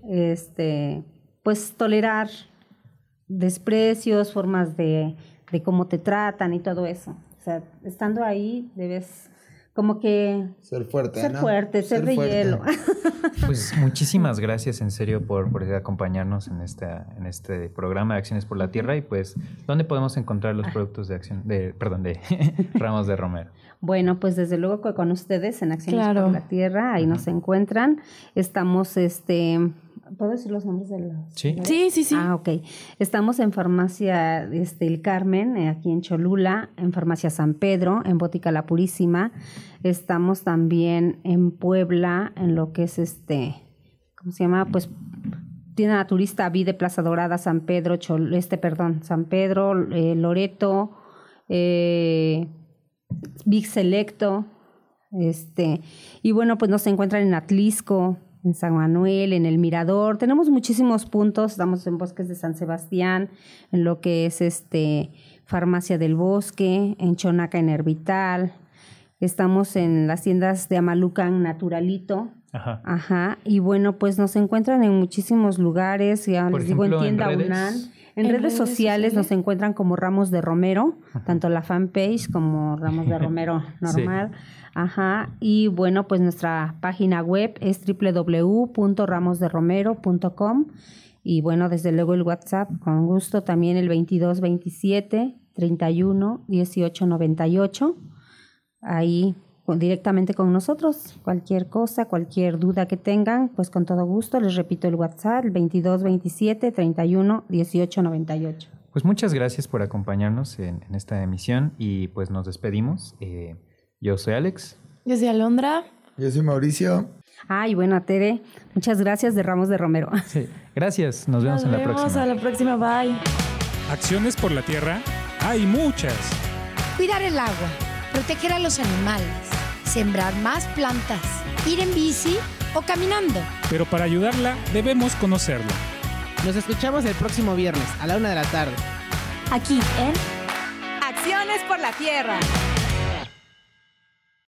F: este, pues tolerar desprecios, formas de, de cómo te tratan y todo eso. O sea, estando ahí debes como que
D: Ser fuerte,
F: ser
D: ¿no?
F: fuerte, ser, de
D: fuerte.
F: hielo.
C: Pues muchísimas gracias en serio por, por acompañarnos en, esta, en este programa de Acciones por la Tierra y pues, ¿dónde podemos encontrar los productos de acción, de, perdón, de Ramos de Romero?
F: Bueno, pues desde luego con ustedes en Acciones
E: Claro.
F: por la Tierra, ahí nos encuentran. Estamos, este, ¿puedo decir los nombres de los?
C: Sí.
E: Sí, sí, sí.
F: Ah, ok. Estamos en Farmacia este, El Carmen, eh, aquí en Cholula, en Farmacia San Pedro, en Bótica La Purísima. Estamos también en Puebla, en lo que es este, ¿cómo se llama? Pues tienda naturista Vide Plaza Dorada, San Pedro, Chol- este, perdón, San Pedro, eh, Loreto, eh, Big Selecto, este, y bueno, pues nos encuentran en Atlisco, en San Manuel, en El Mirador. Tenemos muchísimos puntos, estamos en Bosques de San Sebastián, en lo que es este Farmacia del Bosque, en Chonaca, en Hervital. Estamos en las tiendas de Amalucan Naturalito.
C: Ajá.
F: Ajá, y bueno, pues nos encuentran en muchísimos lugares, ya
C: Por
F: les digo, en
C: ejemplo, en
F: tienda
C: redes.
F: UNAN. En,
E: En
F: redes,
E: redes
F: sociales, nos encuentran como Ramos de Romero, tanto la fanpage como Ramos de Romero
C: Sí.
F: normal. Ajá. Y bueno, pues nuestra página web es www.ramosderomero.com. Y bueno, desde luego el WhatsApp, con gusto, también el 2227 31 18 98. Ahí directamente con nosotros. Cualquier cosa, cualquier duda que tengan, pues con todo gusto. Les repito el WhatsApp, el 2227 31 18 98.
C: Pues muchas gracias por acompañarnos en, en esta emisión y pues nos despedimos. Eh, yo soy Alex.
E: Yo soy Alondra.
D: Yo soy Mauricio.
F: Ay, bueno, Tere, muchas gracias de Ramos de Romero.
C: Sí. Gracias, nos vemos
E: Nos
C: en la
E: vemos
C: próxima.
E: a la próxima. Bye.
A: Acciones por la tierra hay muchas.
B: Cuidar el agua, proteger a los animales, sembrar más plantas, ir en bici o caminando.
A: Pero para ayudarla debemos conocerla.
I: Nos escuchamos el próximo viernes a la una de la tarde.
G: Aquí en Acciones por la Tierra.